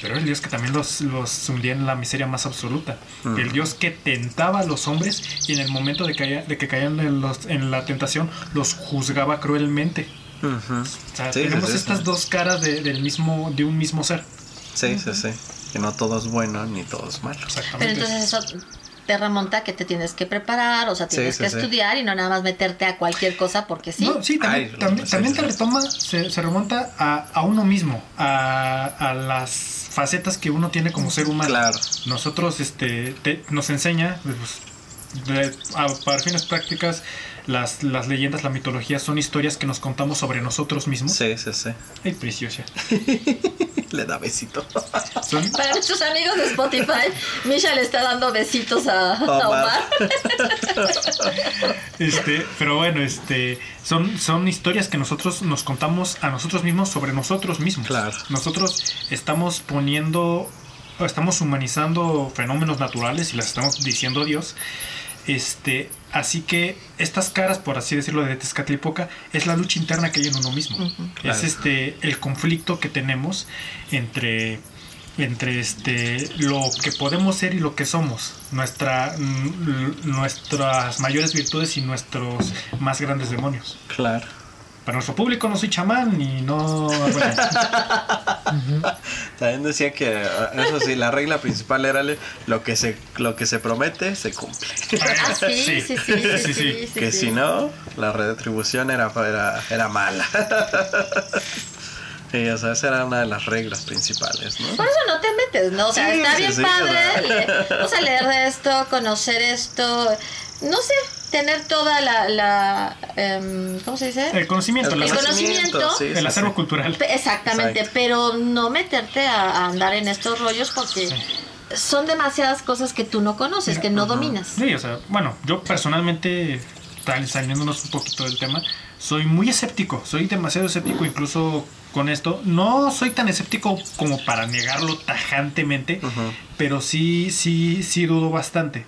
pero el Dios que también los, los hundía en la miseria más absoluta. El Dios que tentaba a los hombres y en el momento de, caer- de que caían en, los- en la tentación, los juzgaba cruelmente. O sea, Sí, tenemos sí, estas sí. dos caras de, del mismo, de un mismo ser. Sí, sí, sí. Que no todo es bueno ni todo es malo. Pero Exactamente. entonces eso te remonta que te tienes que preparar, o sea, tienes sí, que sí. estudiar y no nada más meterte a cualquier cosa porque sí. No, sí, también, Ay, también, sí, también sí. te retoma, se, se remonta a, a uno mismo, a, a las facetas que uno tiene como ser humano. Claro. Nosotros, este, te- nos enseña, pues, de- a- para fines prácticas, las, las leyendas, la mitología son historias que nos contamos sobre nosotros mismos. Sí, sí, sí. Ay, preciosa. Le da besito. Son, Para nuestros amigos de Spotify, Misha le está dando besitos a, a Omar. Este, pero bueno, este, son, son historias que nosotros nos contamos a nosotros mismos sobre nosotros mismos. Claro. Nosotros estamos poniendo, estamos humanizando fenómenos naturales y las estamos diciendo Dios. Este, así que estas caras, por así decirlo, de Tezcatlipoca, es la lucha interna que hay en uno mismo. Claro. Es este el conflicto que tenemos entre entre este lo que podemos ser y lo que somos, nuestra nuestras mayores virtudes y nuestros más grandes demonios. Claro. Para nuestro público no soy chamán y no bueno, También decía que, eso sí, la regla principal era lo que se, lo que se promete, se cumple. Ah, sí, sí, sí, sí, sí, sí, sí, que sí. si no, la retribución era, era, era mala. Sí, o sea, esa era una de las reglas principales, ¿no? Por eso no te metes, ¿no? O sea, Sí, está sí, bien sí, padre, o sea. le- o sea, leer de esto, conocer esto, no sé, tener toda la, la em, ¿cómo se dice? el conocimiento, El las- conocimiento. sí, el acervo sí. cultural. Exactamente, Exacto. pero no meterte a, a andar en estos rollos porque son demasiadas cosas que tú no conoces, que no dominas. Sí, o sea, bueno, yo personalmente, tal- saliéndonos un poquito del tema, soy muy escéptico, soy demasiado escéptico incluso con esto. No soy tan escéptico como para negarlo tajantemente, pero sí, sí, sí dudo bastante.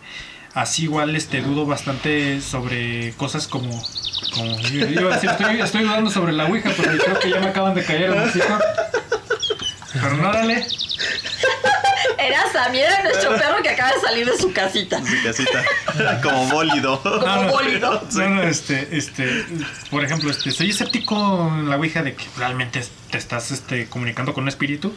Así igual este dudo bastante sobre cosas como como yo decir, estoy, estoy dudando sobre la Ouija, pero creo que ya me acaban de caer en el. Pero no, órale. Era Samir, era nuestro perro que acaba de salir de su casita. Su casita. Como bólido. Como No, no. bólido. No, no, este, este, por ejemplo, este, soy escéptico en la Ouija de que realmente te estás este, comunicando con un espíritu,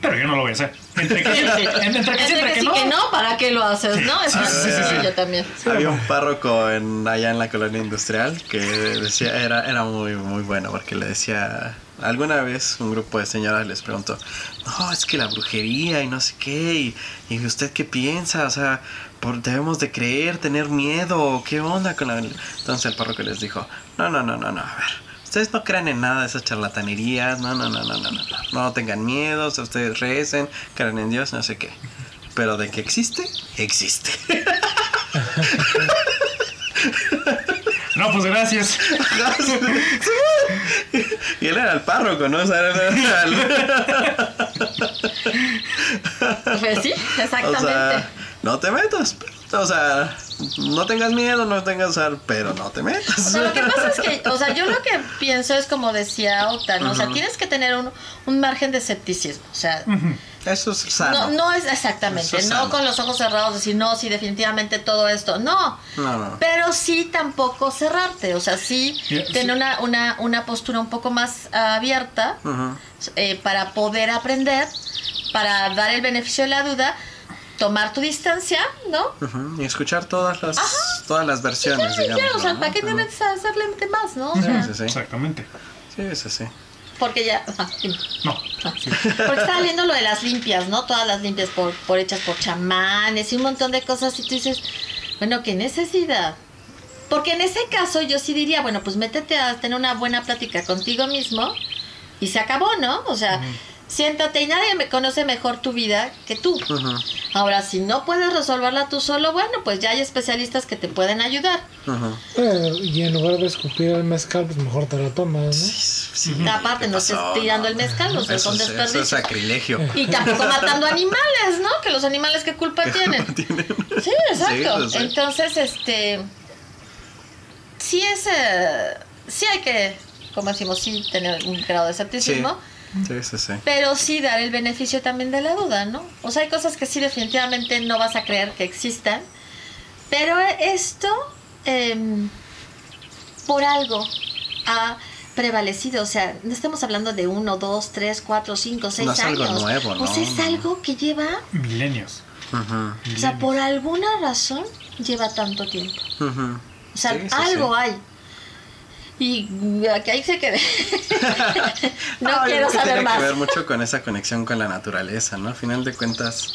pero yo no lo voy a hacer. Entre que sí, entre que sí, Entre que sí no. que no, ¿para qué lo haces? ¿No? Sí, sí, sí, sí, sí. Yo también. Había un párroco en, allá en la colonia industrial que decía, era, era muy, muy bueno porque le decía, alguna vez un grupo de señoras les preguntó, no, es que la brujería y no sé qué, y, y usted qué piensa, o sea, por, debemos de creer, tener miedo, qué onda con la... Entonces el párroco les dijo, no, no, no, no, no, a ver. Ustedes no crean en nada de esas charlatanerías, no, no, no, no, no, no, no, no tengan miedo, o sea, ustedes recen, crean en Dios, no sé qué. Pero de que existe, existe. No, pues gracias. y él era el párroco, ¿no? O sea, era- el- Pues sí, o exactamente. sea, no te metas. O sea, no tengas miedo, no tengas, o pero no te metas. O sea, lo que pasa es que, o sea, yo lo que pienso es como decía Octa, ¿no? O sea, tienes que tener un, un margen de escepticismo. O sea, Eso es sano. no, no es exactamente, es no sano. con los ojos cerrados, decir, no, sí, definitivamente todo esto. No. No, no. Pero sí tampoco cerrarte. O sea, sí Sí, tener sí. una, una, una postura un poco más abierta eh, para poder aprender, para dar el beneficio de la duda, tomar tu distancia, ¿no? Y escuchar todas las, todas las versiones, digamos. o sea, ¿no? ¿para qué te metes a hacerle de más, no? O Sí, sea, sí, sí. Exactamente. Sí, sí, sí. Porque ya. No. Porque estaba viendo lo de las limpias, ¿no? Todas las limpias por, por hechas por chamanes y un montón de cosas. Y tú dices, bueno, qué necesidad. Porque en ese caso yo sí diría, bueno, pues métete a tener una buena plática contigo mismo y se acabó, ¿no? O sea, siéntate y nadie me conoce mejor tu vida que tú. Ahora, si no puedes resolverla tú solo, bueno, pues ya hay especialistas que te pueden ayudar. Eh, y en lugar de escupir el mezcal, pues mejor te lo tomas, ¿no? Sí, Aparte, ¿qué no estés tirando el mezcal, o sea, Eso, son eso es sacrilegio. Y tampoco matando animales, ¿no? Que los animales qué culpa tienen. Sí, exacto. Sí, sí, sí. Entonces, este sí es eh, sí hay que, como decimos, sí tener un grado de escepticismo. Sí, sí, sí. Pero sí dar el beneficio también de la duda, ¿no? O sea, hay cosas que sí definitivamente no vas a creer que existan. Pero esto, em, por algo, ha prevalecido. O sea, no estamos hablando de uno, dos, tres, cuatro, cinco, seis No es algo años. nuevo, O sea, ¿no? es algo que lleva, Milenios. O sea, por alguna razón lleva tanto tiempo. O sea, sí, algo sí. hay. Y aquí ahí se quede. no Ah, quiero saber tiene más. que ver mucho con esa conexión con la naturaleza, ¿no? Al final de cuentas,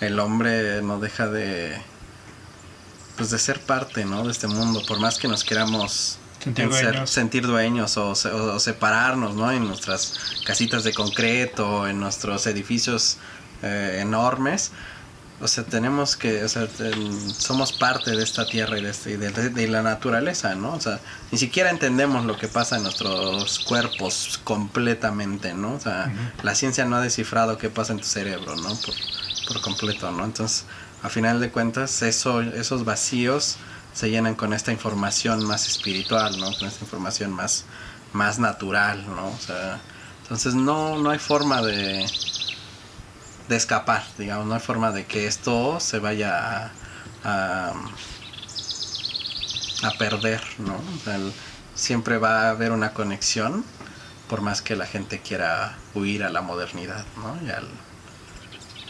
el hombre no deja de. Pues de ser parte, ¿no? De este mundo. Por más que nos queramos Sentir ser- dueños. sentir dueños o, se- o- o separarnos, ¿no? En nuestras casitas de concreto, en nuestros edificios eh, enormes. O sea, tenemos que, o sea, somos parte de esta tierra y de, este- y de, de- de la naturaleza, ¿no? O sea, ni siquiera entendemos lo que pasa en nuestros cuerpos completamente, ¿no? O sea, la ciencia no ha descifrado qué pasa en tu cerebro, ¿no? Por, por completo, ¿no? Entonces, a final de cuentas, eso, esos vacíos se llenan con esta información más espiritual, ¿no? Con esta información más, más natural, ¿no? O sea, entonces no, no hay forma de, de escapar, digamos, no hay forma de que esto se vaya a, a, a perder, ¿no? O sea, el- siempre va a haber una conexión, por más que la gente quiera huir a la modernidad, ¿no? Y, al-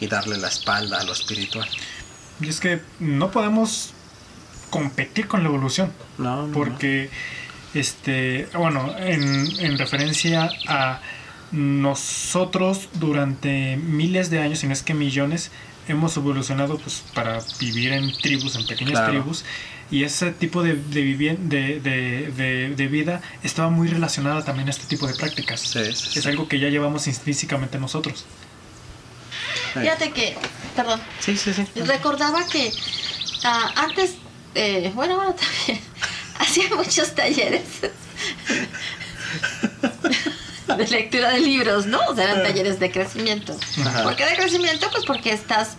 y darle la espalda a lo espiritual. Y es que no podemos competir con la evolución. No, no, Porque, este, bueno, en, en referencia a nosotros durante miles de años, si no es que millones, hemos evolucionado pues para vivir en tribus, en pequeñas Claro. tribus. Y ese tipo de, de, de, de- de- de vida estaba muy relacionada también a este tipo de prácticas. Sí, sí, sí. Es algo que ya llevamos intrínsecamente nosotros. Sí. Fíjate que, perdón, Sí, sí, sí. recordaba que ah, antes, eh, bueno, bueno, también, hacía muchos talleres de lectura de libros, ¿no? O sea, eran talleres de crecimiento. Ajá. ¿Por qué de crecimiento? Pues porque estás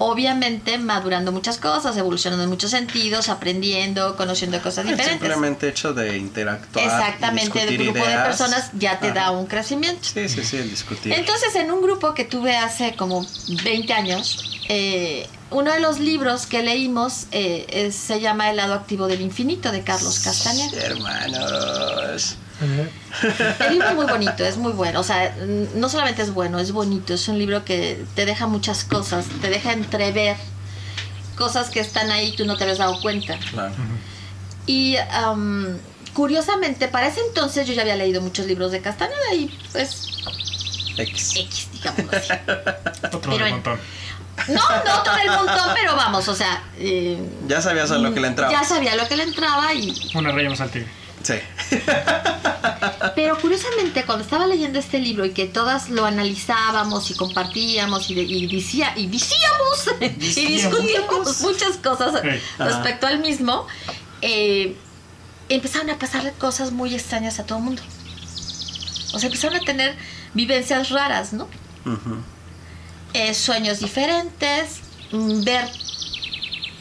obviamente madurando muchas cosas, evolucionando en muchos sentidos, aprendiendo, conociendo cosas El diferentes. simplemente hecho de interactuar. Exactamente, el grupo de personas ya te da un crecimiento. Sí, sí, sí, el discutir. Entonces, en un grupo que tuve hace como 20 años, eh, uno de los libros que leímos eh, es- se llama El lado activo del infinito de Carlos Castañeda. Hermanos. El libro es muy bonito, es muy bueno. O sea, no solamente es bueno, es bonito. Es un libro que te deja muchas cosas, te deja entrever cosas que están ahí y tú no te habías dado cuenta. Claro. Y am, curiosamente, para ese entonces yo ya había leído muchos libros de Castañeda y pues X. X, digámoslo así. Otro Pero del en- montón. No, no todo el montón, pero vamos, o sea. eh, Ya sabías a lo que le entraba. Ya sabía lo que le entraba y. Una raya más al tigre. Sí. Pero curiosamente, cuando estaba leyendo este libro y que todas lo analizábamos y compartíamos y, de- y decía, y decíamos y discutíamos muchas cosas Sí. respecto al mismo, eh, empezaron a pasarle cosas muy extrañas a todo el mundo. O sea, empezaron a tener vivencias raras, ¿no? Eh, sueños diferentes, mm, ver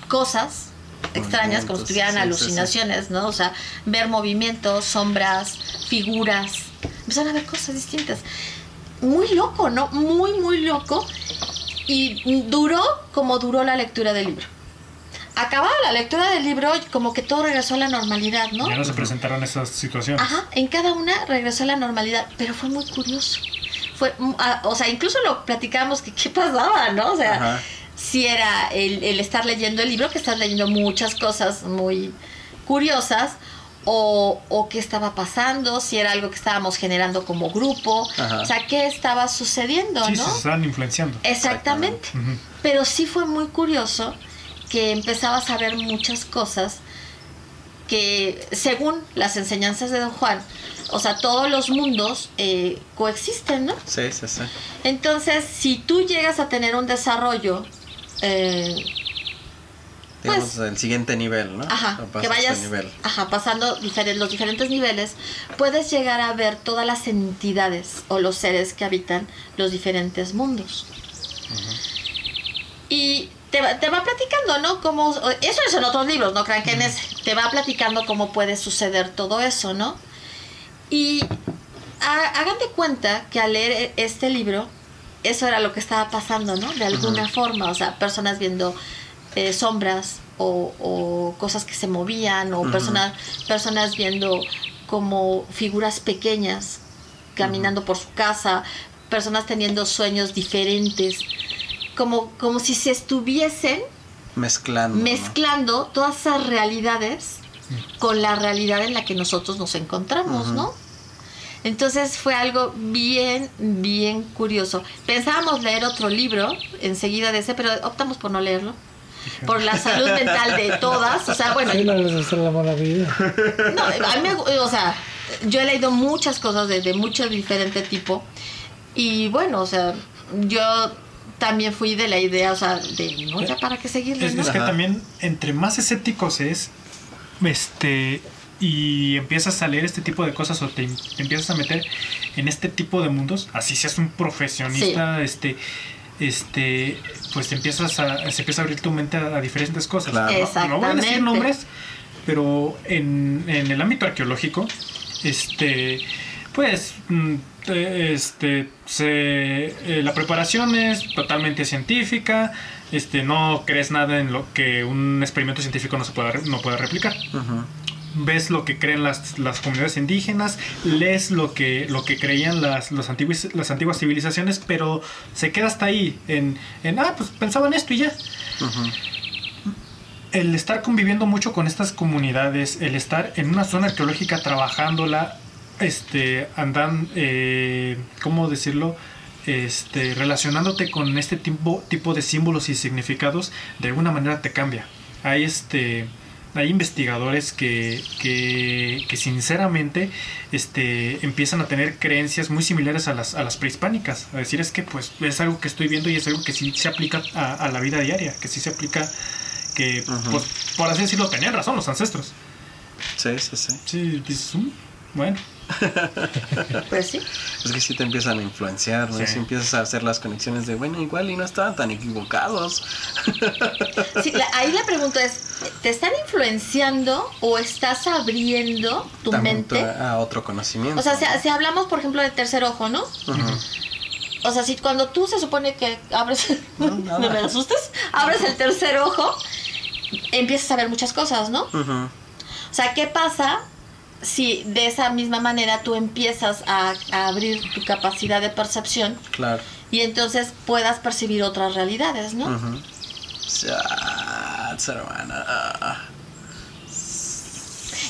cosas extrañas como si Movimientos, tuvieran sí, sí, sí. alucinaciones, ¿no? O sea, ver movimientos, sombras, figuras, empezaron a ver cosas distintas. Muy loco, ¿no? Muy, muy loco. Y duró como duró la lectura del libro. Acabada la lectura del libro, como que todo regresó a la normalidad, ¿no? Ya no se presentaron esas situaciones. Ajá, en cada una regresó a la normalidad, pero fue muy curioso. Fue, mm, ah, o sea, incluso lo platicábamos que qué pasaba, ¿no? O sea, Ajá. Si era el, el estar leyendo el libro, que estás leyendo muchas cosas muy curiosas, o, o qué estaba pasando, si era algo que estábamos generando como grupo, Ajá. o sea, qué estaba sucediendo, Sí, ¿no? se estaban influenciando. Exactamente. Pero sí fue muy curioso que empezabas a ver muchas cosas que, según las enseñanzas de Don Juan, o sea, todos los mundos eh, coexisten, ¿no? Sí, sí, sí. Entonces, si tú llegas a tener un desarrollo, eh, Digamos, Pues- el siguiente nivel, ¿no? ajá, que vayas nivel. ajá, pasando los diferentes niveles, puedes llegar a ver todas las entidades o los seres que habitan los diferentes mundos. Y te, va- te va platicando, ¿no? Cómo, eso es en otros libros, no crean que en ese. Te va platicando cómo puede suceder todo eso, ¿no? Y ha- hagan de cuenta que al leer e- este libro, eso era lo que estaba pasando, ¿no? De alguna forma, o sea, personas viendo eh, sombras o, o cosas que se movían, o personas, personas viendo como figuras pequeñas caminando por su casa, personas teniendo sueños diferentes, como, como si se estuviesen Mezclando. ¿no? mezclando todas esas realidades con la realidad en la que nosotros nos encontramos, ¿no? Entonces fue algo bien, bien curioso. Pensábamos leer otro libro enseguida de ese, pero optamos por no leerlo. Por la salud mental de todas. O sea, bueno, Sí, no les hace la mala vida. no, a mí o sea, yo he leído muchas cosas de, de mucho diferente tipo. Y bueno, o sea, yo también fui de la idea, o sea, de no, ya para qué seguirle, Es, ¿no? es que Ajá. también, entre más escépticos es, este, y empiezas a leer este tipo de cosas o te, em- te empiezas a meter en este tipo de mundos, así seas un profesionista, este, este, pues te empiezas a, se empieza a abrir tu mente a, a diferentes cosas. Claro. No- No, voy a decir nombres, pero en, en el ámbito arqueológico, este, pues, mm, este, se, eh, la preparación es totalmente científica, este, no crees nada en lo que un experimento científico no se pueda, re- no pueda replicar. Ujú. Ves lo que creen las, las comunidades indígenas, lees lo que, lo que creían las, los antiguos, las antiguas civilizaciones, pero se queda hasta ahí, en, en, ah, pues pensaban esto y ya el estar conviviendo mucho con estas comunidades, el estar en una zona arqueológica trabajándola, este, andan, eh, ¿cómo decirlo? Este, relacionándote con este tipo, tipo de símbolos y significados, de alguna manera te cambia. Hay este, hay investigadores que, que, que sinceramente este, empiezan a tener creencias muy similares a las, a las prehispánicas. A decir, es que pues es algo que estoy viendo y es algo que sí se aplica a, a la vida diaria, que sí se aplica que, pues, por así decirlo, tenían razón los ancestros. Sí, sí, sí. Sí, "Mm, bueno, Pues sí. Es que sí te empiezan a influenciar, ¿no? Sí. Y sí empiezas a hacer las conexiones de, bueno, igual y no estaban tan equivocados. Sí, la- ahí la pregunta es, ¿te están influenciando o estás abriendo tu También mente? a otro conocimiento. O sea, si, si hablamos, por ejemplo, del tercer ojo, ¿no? O sea, si cuando tú se supone que abres, No, me asustes, abres el tercer ojo, empiezas a ver muchas cosas, ¿no? O sea, ¿qué pasa si de esa misma manera tú empiezas a, a abrir tu capacidad de percepción Claro. y entonces puedas percibir otras realidades, ¿no? Chats, hermana.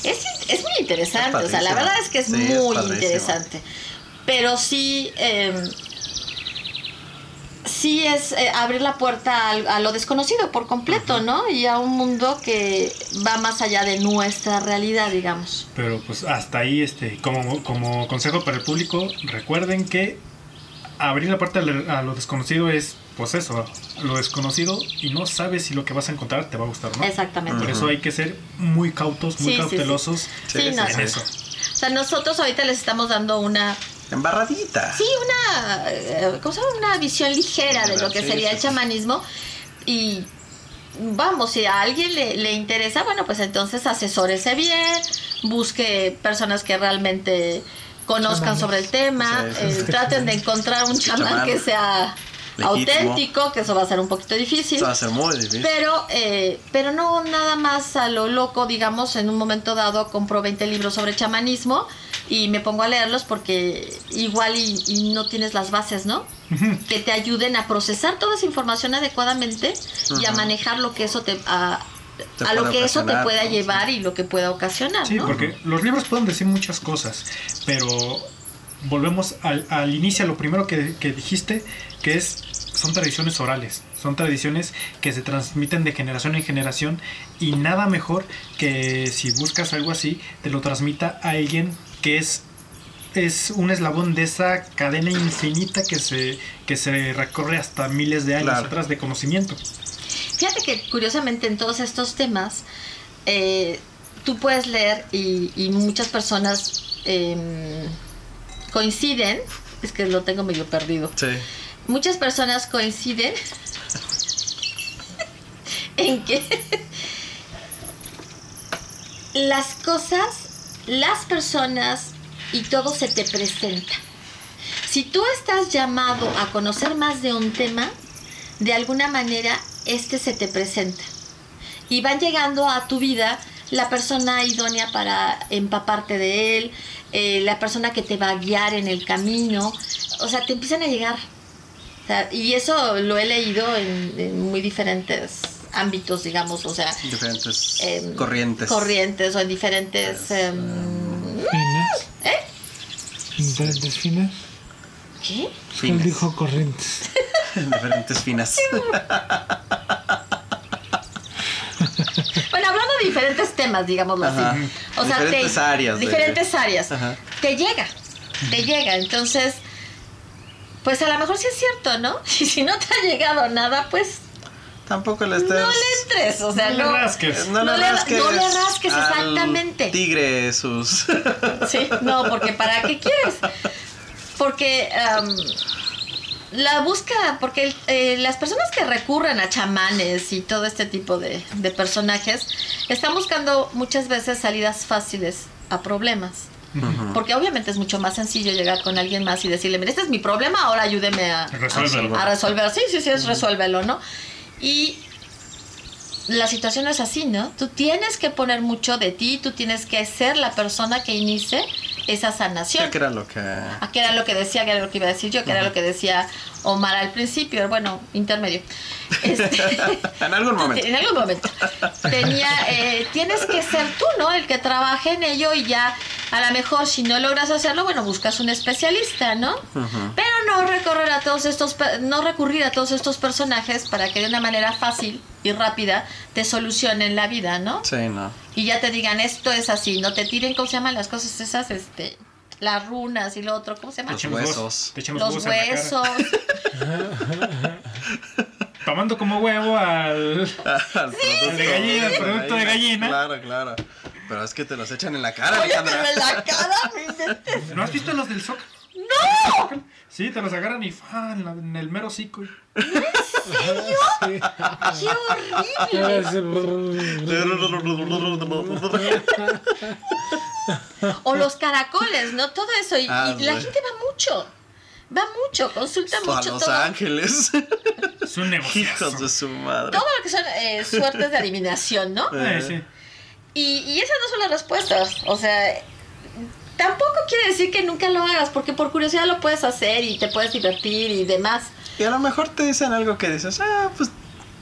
Es, es muy interesante, Es o sea, la verdad es que es Sí, muy interesante. Pero sí, eh, sí es eh, abrir la puerta al- a, lo desconocido por completo, ¿no? Y a un mundo que va más allá de nuestra realidad, digamos. pero pues hasta ahí, este, como, como consejo para el público, recuerden que abrir la puerta a lo desconocido es, pues eso, lo desconocido y no sabes si lo que vas a encontrar te va a gustar, ¿no? Exactamente. Por eso hay que ser muy cautos, muy Sí, cautelosos Sí, Sí, en eso. O sea, nosotros ahorita les estamos dando una, Embarradita. sí, una, eh, ¿cómo se llama? Una visión ligera de lo que Sí, sería sí, el sí. chamanismo y vamos, si a alguien le, le interesa, bueno, pues entonces asesórese bien, busque personas que realmente conozcan Chamanes. sobre el tema, eh, traten de encontrar un chamán chamán. que sea Legítimo. auténtico, que eso va a ser un poquito difícil. Eso va a ser muy difícil. Pero, eh, pero no nada más a lo loco, digamos, en un momento dado compro 20 libros sobre chamanismo y me pongo a leerlos porque igual y, y no tienes las bases, ¿no? Que te ayuden a procesar toda esa información adecuadamente y a manejar lo que eso te... A, lo que eso te pueda ¿no? llevar y lo que pueda ocasionar, Sí, ¿no? porque los libros pueden decir muchas cosas, pero volvemos al, al inicio, a lo primero que, que dijiste, que es son tradiciones orales, son tradiciones que se transmiten de generación en generación y nada mejor que si buscas algo así, te lo transmita a alguien que es es un eslabón de esa cadena infinita que se que se recorre hasta miles de años Claro. atrás de conocimiento. Fíjate que curiosamente en todos estos temas eh, tú puedes leer y, y muchas personas em, coinciden, es que lo tengo medio perdido, Sí. Muchas personas coinciden en que las cosas, las personas y todo se te presenta. Si tú estás llamado a conocer más de un tema, de alguna manera este se te presenta. Y van llegando a tu vida la persona idónea para empaparte de él, eh, la persona que te va a guiar en el camino. O sea, te empiezan a llegar. O sea, y eso lo he leído en, en muy diferentes ámbitos, digamos, o sea, Diferentes em, corrientes. corrientes o en diferentes... em, Fines. ¿Eh? Diferentes fines. ¿Qué? Él dijo corrientes. Diferentes finas. Bueno, hablando de diferentes temas, digámoslo Ajá. así. O sea, Diferentes te- áreas de- Diferentes áreas. Ajá. Te llega, te llega. Entonces, pues a lo mejor sí es cierto, ¿no? Y si no te ha llegado nada, pues Tampoco le estés. no le entres. O sea, No le rasques. No, No le rasques. no le rasques, al exactamente. Tigre sus. Sí, no, porque ¿para qué quieres? Porque am, la búsqueda, porque el- eh, las personas que recurren a chamanes y todo este tipo de, de personajes están buscando muchas veces salidas fáciles a problemas. Porque obviamente es mucho más sencillo llegar con alguien más y decirle, mira, este es mi problema, ahora ayúdeme a, a resolver. Sí, sí, sí, es resuélvelo, ¿no? Y la situación no es así, ¿no? Tú tienes que poner mucho de ti, tú tienes que ser la persona que inicie esa sanación. ¿Qué era lo que.? Ah, que era lo que decía, que era lo que iba a decir yo, que era lo que decía Omar al principio, bueno, intermedio. Este, En algún momento. En algún momento. Tenía, eh, tienes que ser tú, ¿no? El que trabaje en ello y ya, a lo mejor si no logras hacerlo, bueno, buscas un especialista, ¿no? Pero no recorrer a todos estos, no recurrir a todos estos personajes para que de una manera fácil y rápida te solucionen la vida, ¿no? Sí, no. y ya te digan esto es así, no te tiren, ¿cómo se llaman las cosas esas? Este, las runas y lo otro, ¿cómo se llama? Los huesos. Los huesos. Tomando como huevo al. Al producto. de gallina, el producto de gallina. Claro, claro. Pero es que te los echan en la cara, Alejandra. en la cara, no inventes. ¿No has visto los del Zócalo? ¡No! Sí, te los agarran y ¡fa! en, la- en el mero hocico. y- Sí. ¡Qué horrible! O los caracoles, ¿no? Todo eso. Y, Ah, y la gente va mucho. Va mucho, consulta A mucho Los todo. Ángeles. Es un negocio. Hijos de su madre. Todo lo que son eh, suertes de adivinación, ¿no? Eh, sí. Y, y esas no son las respuestas. O sea, tampoco quiere decir que nunca lo hagas, porque por curiosidad lo puedes hacer y te puedes divertir y demás. Y a lo mejor te dicen algo que dices, ah, pues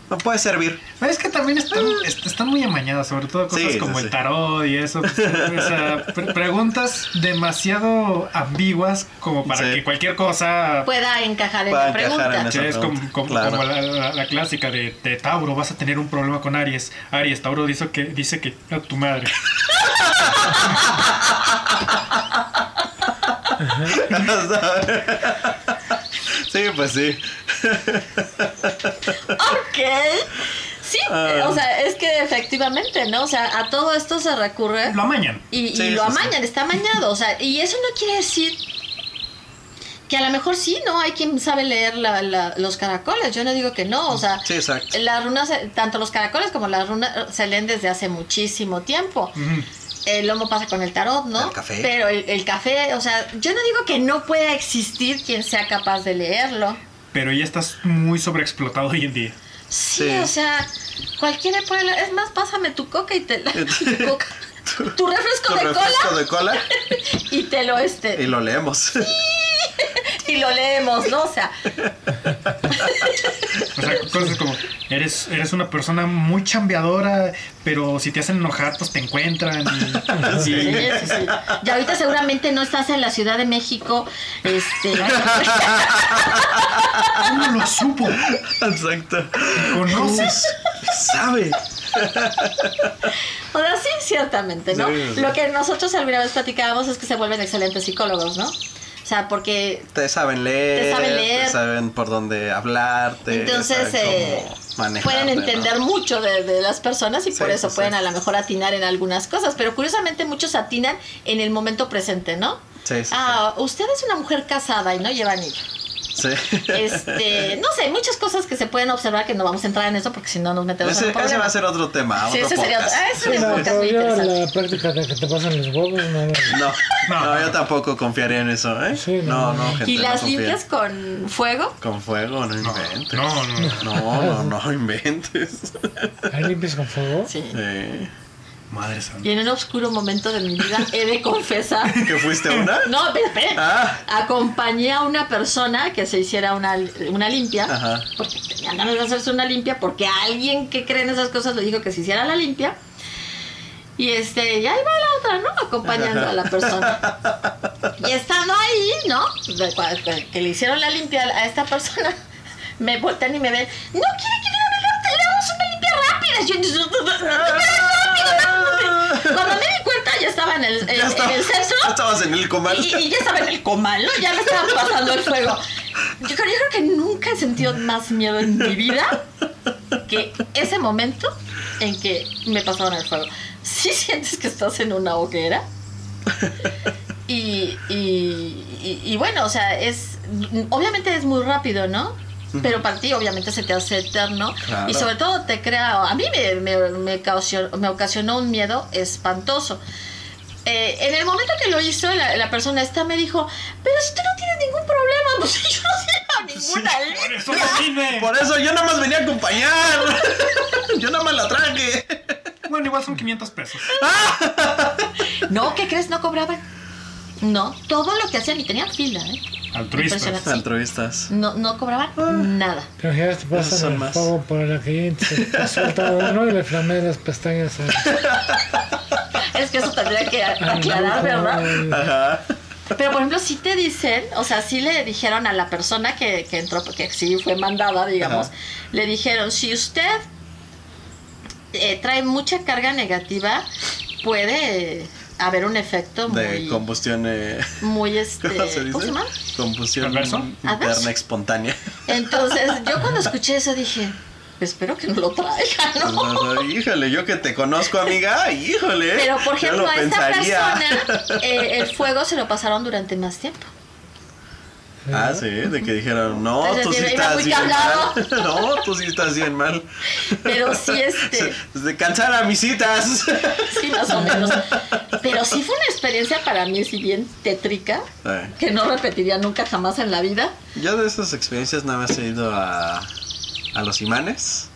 me puede servir. Pero es que también están, est- están muy amañadas, sobre todo cosas Sí, sí, como sí. el tarot y eso. pues, o sea, pre- preguntas demasiado ambiguas como para Sí. que cualquier cosa. Pueda encajar en Pueda la pregunta. en es como, como- claro. como la, la- la clásica de, de Tauro, vas a tener un problema con Aries. Aries, Tauro dice que, dice que a tu madre. sí, pues sí. Ok. Sí, Ah. o sea, es que efectivamente, ¿no? O sea, a todo esto se recurre Lo amañan. y, y Sí, lo sí. amañan, está amañado. O sea, y eso no quiere decir que a lo mejor sí, ¿no? Hay quien sabe leer la- la- los caracoles. Yo no digo que no, o sea, Sí, exacto. las runas, tanto los caracoles como las runas se leen desde hace muchísimo tiempo. El lomo pasa con el tarot, ¿no? El café. Pero el, el café, o sea, yo no digo que no pueda existir quien sea capaz de leerlo. Pero ya estás muy sobreexplotado hoy en día. Sí, Sí. o sea, cualquiera puede. Es más, pásame tu coca y te la, tu, coca, tu refresco Tu de refresco cola de cola y te lo este y lo leemos. y lo leemos, ¿no? O sea, O sea, cosas como, eres, eres una persona muy chambeadora, pero si te hacen enojar, pues te encuentran. Y, sí, y- sí, sí. Y ahorita seguramente no estás en la Ciudad de México, este, ¿Cómo lo supo? exacto. ¿Conoces? Sabe. o sea, sí, ciertamente, ¿no? Sí, sí. Lo que nosotros alguna vez platicábamos es que se vuelven excelentes psicólogos, ¿no? O sea, porque Te saben leer. Te saben leer. te saben por dónde hablarte. Entonces, eh, pueden ¿no? entender mucho de, de las personas y Sí, por eso sí, pueden sí. a lo mejor atinar en algunas cosas. Pero curiosamente muchos atinan en el momento presente, ¿no? Sí, sí, sí. Ah, usted es una mujer casada y no lleva anillo. Sí. Este, no sé, hay muchas cosas que se pueden observar que no vamos a entrar en eso porque si no nos metemos Ese, en un ese va a ser otro tema. Sí, otro ese sería otro- ah, ese Sí, no, podcast pero muy interesante. la práctica de que te pasan los huevos, no. No, no, No. yo tampoco confiaría en eso, ¿eh? Sí, no, no. no, gente. ¿Y las limpias con fuego? Con fuego, no inventes. no, no. No, no, no inventes. ¿Ahí limpias con fuego? Sí. Sí. Madre santa. Y en un oscuro momento de mi vida he de confesar. ¿Que fuiste una? No, espera. Ah, Acompañé a una persona que se hiciera una, una limpia. Ajá. Porque tenía ganas de hacerse una limpia. Porque alguien que cree en esas cosas le dijo que se hiciera la limpia. Y este, y ahí va la otra, ¿no? Acompañando a la persona. Y estando ahí, ¿no? Que- le hicieron la limpia a esta persona, me voltean y me ven. No quiere que le hagamos una limpia rápida. Yo, cuando me di cuenta, ya estaba en el, en, ya en el centro. ya estabas en el comal. Y, y ya estaba en el comal, ¿no? Ya me estaba pasando el fuego. Yo, creo- yo creo que nunca he sentido más miedo en mi vida que ese momento en que me pasaron el fuego. Sí sientes que estás en una hoguera. Y, y, y- y bueno, o sea, es. Obviamente es muy rápido, ¿no? Pero para ti, obviamente, se te hace eterno. Claro. Y sobre todo te crea. A mí me, me, me ocasionó un miedo espantoso. Eh, en el momento que lo hizo, la, la persona esta me dijo: Pero si tú no tienes ningún problema, pues yo no tengo ninguna Por eso no vine. Por eso yo nada más venía a acompañar. Yo nada más la traje. Bueno, igual son 500 pesos. No, ¿qué crees? No cobraban. No, todo lo que hacían y tenían fila, ¿eh? Altruistas. Altruistas. No, no cobraban nada. Te imaginas, te pasan el más. fuego por la que se te suelta uno y le flameas las pestañas. a- Es que eso tendría que aclarar, ¿verdad? Ajá. Pero por ejemplo, sí te dicen, o sea, sí le dijeron a la persona que, que entró, porque sí fue mandada, digamos, Ajá. le dijeron, si usted eh, trae mucha carga negativa, puede haber un efecto De muy, combustión. eh, muy este, ¿Cómo se dice? ¿cómo se llama? Combustión. ¿Adverso? interna espontánea. Entonces, yo cuando escuché eso dije, espero que no lo traiga, ¿no? Entonces, híjole, yo que te conozco, amiga, híjole. Pero por ejemplo, lo a esta pensaría. persona eh, el fuego se lo pasaron durante más tiempo. Ah, sí, de que dijeron, no, Es tú sí estás bien cargado. mal. No, tú sí estás bien mal. Pero sí, este, De cansar a mis citas. sí, más o menos. Pero sí fue una experiencia para mí, si bien tétrica, Ay, que no repetiría nunca jamás en la vida. Yo de esas experiencias nada más he ido a, a los imanes.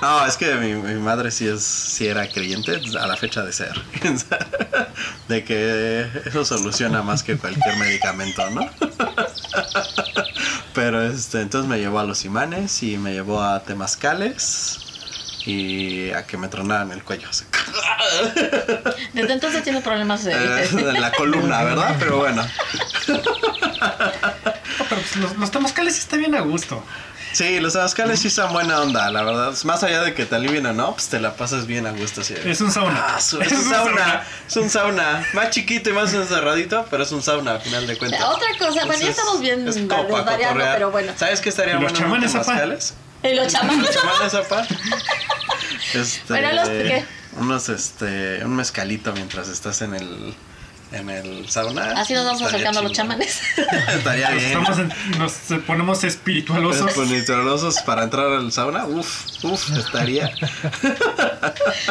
No, es que mi, mi madre sí es sí era creyente a la fecha de ser. De que eso soluciona más que cualquier medicamento, ¿no? Pero este, entonces me llevó a los imanes y me llevó a temazcales y a que me tronaran el cuello. así. Desde entonces tiene problemas de... Eh, en la columna, ¿verdad? Pero bueno. No, pero pues los, los temazcales está bien a gusto. Sí, los temazcales sí son buena onda, la verdad. Más allá de que te alivien o no, pues te la pasas bien a gusto. Sí. Es un sauna. Ah, su- es un sauna, es un sauna. Más chiquito y más encerradito, pero es un sauna al final de cuentas. Otra cosa, bueno, ya estamos bien es como pa' desvariando, cotorrear. pero bueno. ¿Sabes qué estaría ¿Y los bueno en apa? temazcales? Y los chamanes, Los chamanes. Este, Bueno, los- ¿qué? Unos, este, un mezcalito mientras estás en el, en el sauna. Así nos vamos acercando a los chamanes. Estaría Nos, bien. estamos en- nos ponemos espiritualosos. Los ponitrosos para entrar al sauna, uf, uf, estaría.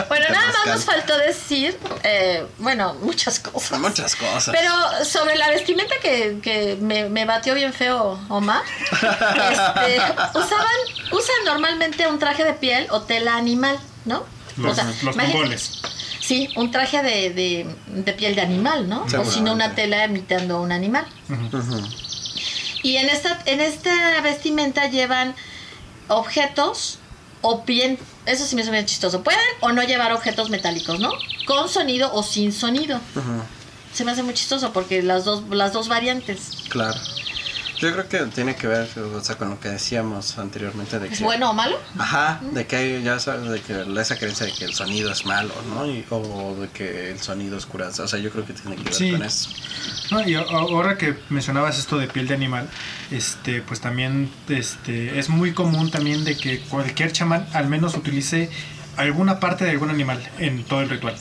Bueno, nada más nos faltó decir, eh, bueno, muchas cosas. Muchas cosas. Pero sobre la vestimenta que, que me, me batió bien feo Omar, este, usaban, usan normalmente un traje de piel o tela animal, ¿no? Los- los imagínate- mongoles. Sí, un traje de, de- de piel de animal, ¿no? O si no, una tela imitando un animal. Y en esta, en esta vestimenta llevan objetos o bien, eso sí me suena chistoso, pueden o no llevar objetos metálicos, ¿no? Con sonido o sin sonido. Se me hace muy chistoso porque las dos, las dos variantes. Claro. Yo creo que tiene que ver o sea, con lo que decíamos anteriormente de que... ¿Es bueno o malo? Ajá, de que hay, ya sabes, de que la- esa creencia de que el sonido es malo, ¿no? Y- o de que el sonido es curanza. O sea, yo creo que tiene que ver Sí. con eso. No, y ahora que mencionabas esto de piel de animal, este, pues también este, es muy común también de que cualquier chamán al menos utilice alguna parte de algún animal en todo el ritual.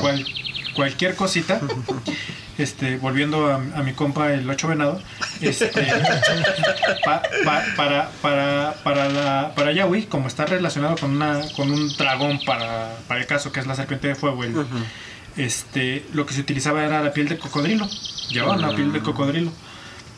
Cual- cualquier cosita, este, volviendo a, a mi compa el ocho venado, este, pa- pa- para, para, para, la, para Yahweh, como está relacionado con, una, con un dragón para, para el caso, que es la serpiente de fuego, el- este, lo que se utilizaba era la piel de cocodrilo. Llevaban la piel de cocodrilo.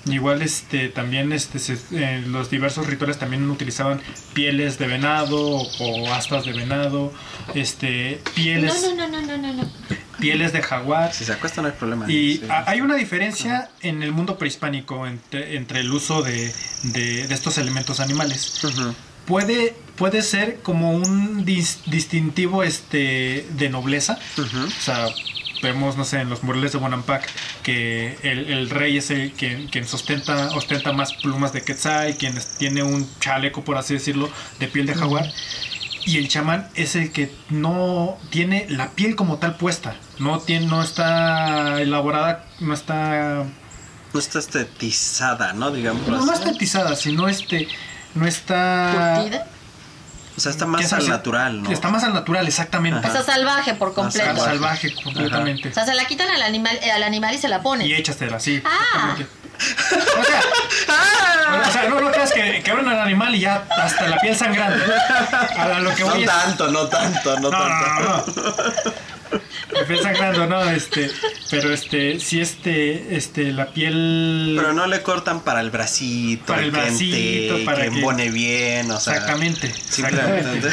Igual este también este se- eh, los diversos rituales también utilizaban pieles de venado o astas de venado, este pieles No, no, no, no, no, no, no. Pieles de jaguar. Si se acuesta no hay problema. Y Sí. hay una diferencia en el mundo prehispánico entre, entre el uso de, de- de estos elementos animales. Puede, puede ser como un dis- distintivo este, de nobleza. O sea, vemos, no sé, en los murales de Bonampak que el, el rey es el quien, quien sostenta, ostenta más plumas de Quetzal, quien es- tiene un chaleco, por así decirlo, de piel de jaguar. Y el chamán es el que no tiene la piel como tal puesta. No, tiene, no está elaborada, no está... No está estetizada, ¿no? Digamos. No, no estetizada, sino este... No está... Curtida. O sea, está ¿qué más al natural, ¿no? Está más al natural, exactamente. Está salvaje por completo. salvaje. salvaje completamente. O sea, se la quitan al animal, eh, al animal y se la ponen. Y échasela, sí. Ah. exactamente. O sea, o sea, no, no creas que, que abren al animal y ya hasta la piel sangrando. A lo que No voy es- tanto, no tanto, no, No, tanto. no. La piel sangrando, no, este, pero este, si este, este, la piel. Pero no le cortan para el bracito, Para el bracito, para que que- embone bien, o sea. Exactamente, Simplemente.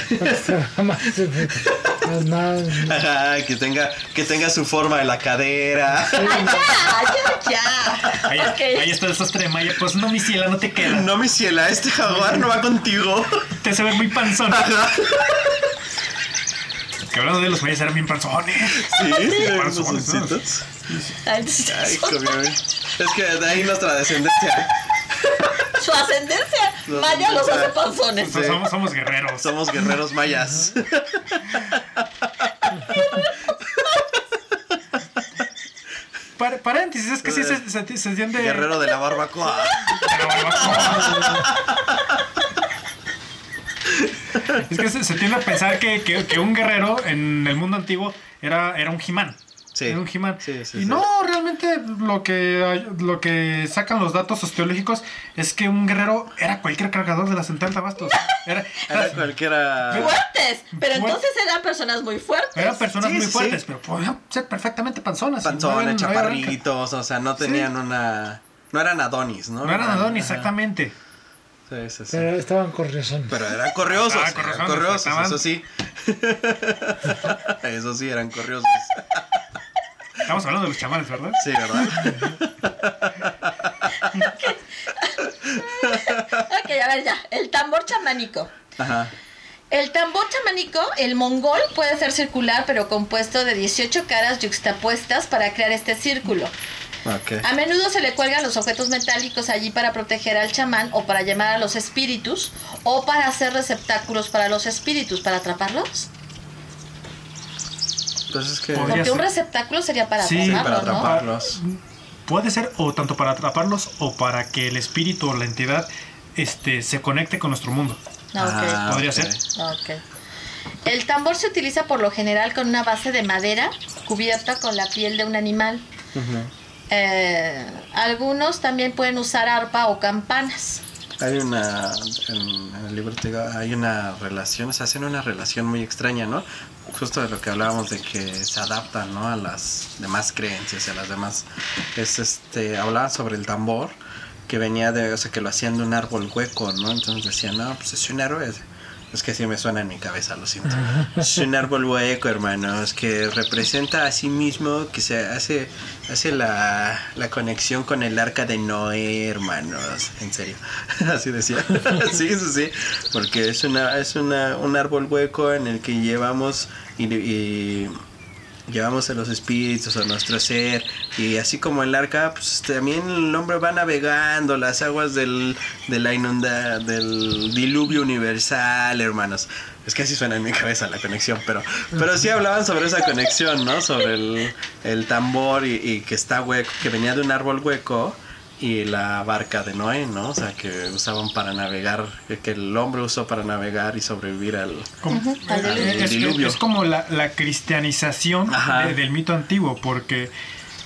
Más- Ajá, que tenga, que tenga su forma de la cadera. Ya, ya, ya. Ahí, está el sastre de Maya, pues no, mi ciela, no te queda. No, mi ciela, este jaguar no va contigo. Te se ve muy panzón. Que hablando de los mayas eran bien panzones. Sí, sí, Panzones, panzoncitos. Ay, comió bien. Es que de ahí nuestra descendencia. Su ascendencia. Maya los hace panzones. Somos, somos guerreros. Somos guerreros mayas. Par- paréntesis, es que sí se, se, se entiende. Guerrero de la barbacoa. Es que se, se tiende a pensar que, que- que un guerrero en el mundo antiguo era, era un He-Man. Sí. Era un He-Man. Sí, sí, y sí. no, realmente lo que, lo que sacan los datos osteológicos es que un guerrero era cualquier cargador de la central de abastos. Era, Era era- cualquiera. Fuertes. Pero entonces eran personas muy fuertes. eran personas Sí, muy sí, fuertes, sí. pero podían ser perfectamente panzonas. no Panzones, no chaparritos, o sea, no tenían una. No eran Adonis, ¿no? No eran Adonis, Ajá. Exactamente. Sí, sí, sí. Pero estaban corriosones. Pero eran corriosos, Ah, eran corriosos, corriosos, estaban- eso sí. eso sí, eran corriosos. Estamos hablando de los chamanes, ¿verdad? Sí, ¿verdad? Ok, a ver ya. El tambor chamánico. Ajá. El tambor chamánico, el mongol, puede ser circular, pero compuesto de 18 caras yuxtapuestas para crear este círculo. Ok. A menudo se le cuelgan los objetos metálicos allí para proteger al chamán o para llamar a los espíritus o para hacer receptáculos para los espíritus, para atraparlos. Pues es que. Podría Porque un ser. receptáculo sería para Sí, atraparlos, para ¿no? atraparlos. Puede ser o tanto para atraparlos o para que el espíritu o la entidad este, se conecte con nuestro mundo. Ah. Ah, Podría ser. Ok. El tambor se utiliza por lo general con una base de madera cubierta con la piel de un animal. Eh, algunos también pueden usar arpa o campanas. Hay una, en, el libro te digo, hay una relación, se hacen una relación muy extraña, ¿no? Justo de lo que hablábamos de que se adaptan, ¿no? A las demás creencias, a las demás. Es este, hablaban sobre el tambor, que venía de, o sea, que lo hacían de un árbol hueco, ¿no? Entonces decían, no, pues es un árbol, es que sí me suena en mi cabeza, lo siento. Es un árbol hueco, hermanos, que representa a sí mismo, que se hace, hace la, la conexión con el arca de Noé, hermanos. En serio. Así decía. sí, sí, sí. Porque es una, es una, un árbol hueco en el que llevamos y, y llevamos a los espíritus, a nuestro ser, y así como el arca, pues también el hombre va navegando las aguas del, de la inunda, del diluvio universal, hermanos. Es que así suena en mi cabeza la conexión, pero, pero sí hablaban sobre esa conexión, ¿no? Sobre el, el tambor y, y que está hueco, que venía de un árbol hueco y la barca de Noé, ¿no? O sea, que usaban para navegar, que- el hombre usó para navegar y sobrevivir al... Al diluvio. es, es- Diluvio. es como la, la cristianización de- del mito antiguo, porque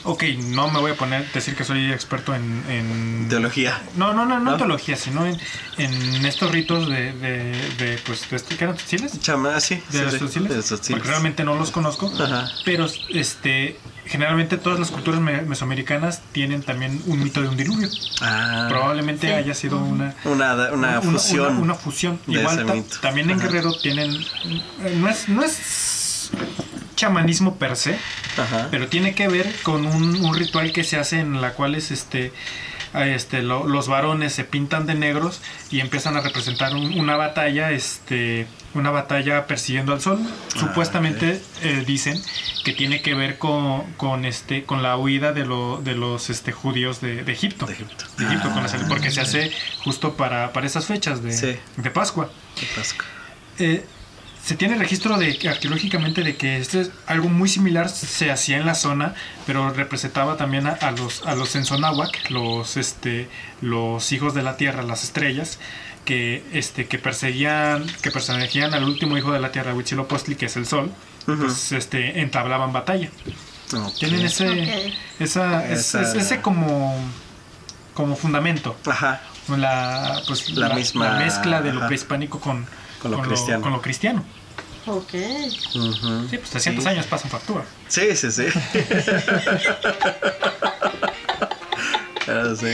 ok, no me voy a poner decir que soy experto en... en Teología. no, no, no, no, ¿No? teología, sino en, en estos ritos de, de, de pues, de, ¿qué eran textiles? Chama, sí. de sí, los sí, porque realmente no los conozco, Ajá. pero este generalmente todas las culturas me- mesoamericanas tienen también un mito de un diluvio. Ah, Probablemente Sí. haya sido una una, una fusión. una, una fusión. de Igual ese ta- mito. también en. Guerrero tienen eh, no es no es chamanismo per se, Ajá. pero tiene que ver con un, un ritual que se hace en la cual es este este lo- los varones se pintan de negros y empiezan a representar un- una batalla este una batalla persiguiendo al sol supuestamente eh, dicen que tiene que ver con, con este con la huida de, lo- de los este judíos de, de Egipto De Egipto. de Egipto, con la sal- Ah, porque se ok. hace justo para, para esas fechas de, Sí. de Pascua eh, se tiene registro de arqueológicamente de que esto es algo muy similar se hacía en la zona, pero representaba también a, a los a los los este los hijos de la tierra, las estrellas que este que perseguían que perseguían al último hijo de la tierra, Huitzilopochtli, que es el sol, pues este entablaban batalla. Tienen ese esa, es- Esa- es- ese como como fundamento Ajá. la pues La misma- mezcla de lo ajá. prehispánico con Con lo cristiano. con lo cristiano. Ok. Sí, pues 300 Sí. años pasan factura. Sí, sí, sí. Ah, sí.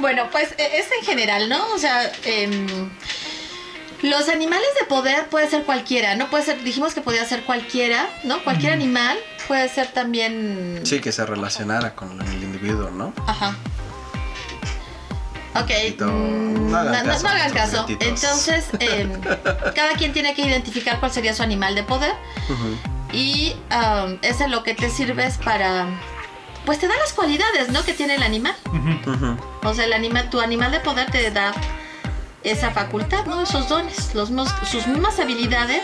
Bueno, pues e- es en general, ¿no? O sea, em, los animales de poder puede ser cualquiera, ¿no? Puede ser, dijimos que podía ser cualquiera, ¿no? Cualquier animal puede ser también... Sí, que se relacionara con el individuo, ¿no? Ajá. Ok, mm, No hagan no, caso no hagan. Entonces, em, cada quien tiene que identificar cuál sería su animal de poder y um, ese lo que te sirve es para... Pues te da las cualidades, ¿no? Que tiene el animal. O sea, el animal, tu animal de poder te da esa facultad, ¿no? Esos dones, los, sus mismas habilidades,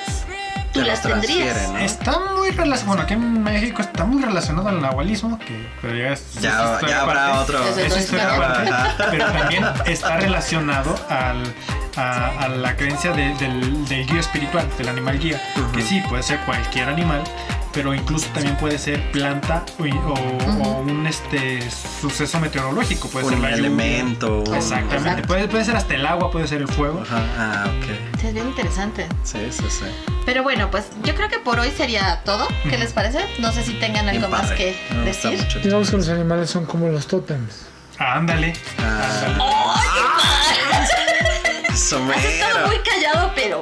tú Te las tendrías. Está muy relacionado, bueno, aquí en México está muy relacionado al nahualismo, que pero ya es Ya, es ya habrá otro. Eso Es historia aparte, Ajá. pero también está relacionado al, a, a la creencia de- del, del guía espiritual, del animal guía, que Ujú. sí, puede ser cualquier animal, pero incluso también puede ser planta o, o- o un este suceso meteorológico, puede ser Un la lluvia. elemento. un- Exactamente, Exacto. Puede, puede ser hasta el agua, puede ser el fuego. Ajá. Ah, ok. Sí, es bien interesante. Sí, sí, sí. Pero bueno, pues yo creo que por hoy sería todo. ¿Qué les parece? No sé si tengan algo más que decir. Digamos que los animales son como los tótems. Ah, ándale. Ah, eso Has estado muy callado, pero...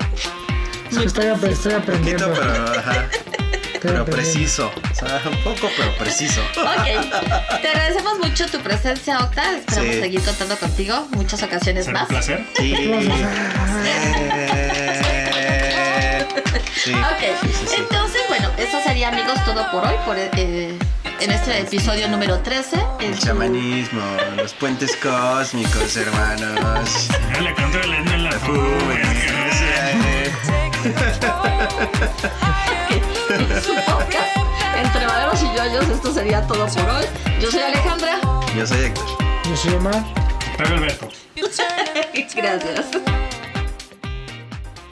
Estoy, ap- estoy Un poquito, aprendiendo. pero, ajá, pero aprendiendo. preciso. O sea, un poco, pero preciso. Ok. Te agradecemos mucho tu presencia, Octa. Esperamos Sí. seguir contando contigo muchas ocasiones Será un más. placer. Sí. Sí. Ok, sí, sí, sí. entonces, bueno, eso sería, amigos, todo por hoy, por, eh, en este episodio número 13. en El chamanismo, los puentes cósmicos, hermanos. No le controlen en la. Entre Maderos y Yoyos, esto sería todo por hoy. Yo soy Alejandra. Yo soy Héctor. Yo soy Omar. Octavio Alberto. Gracias.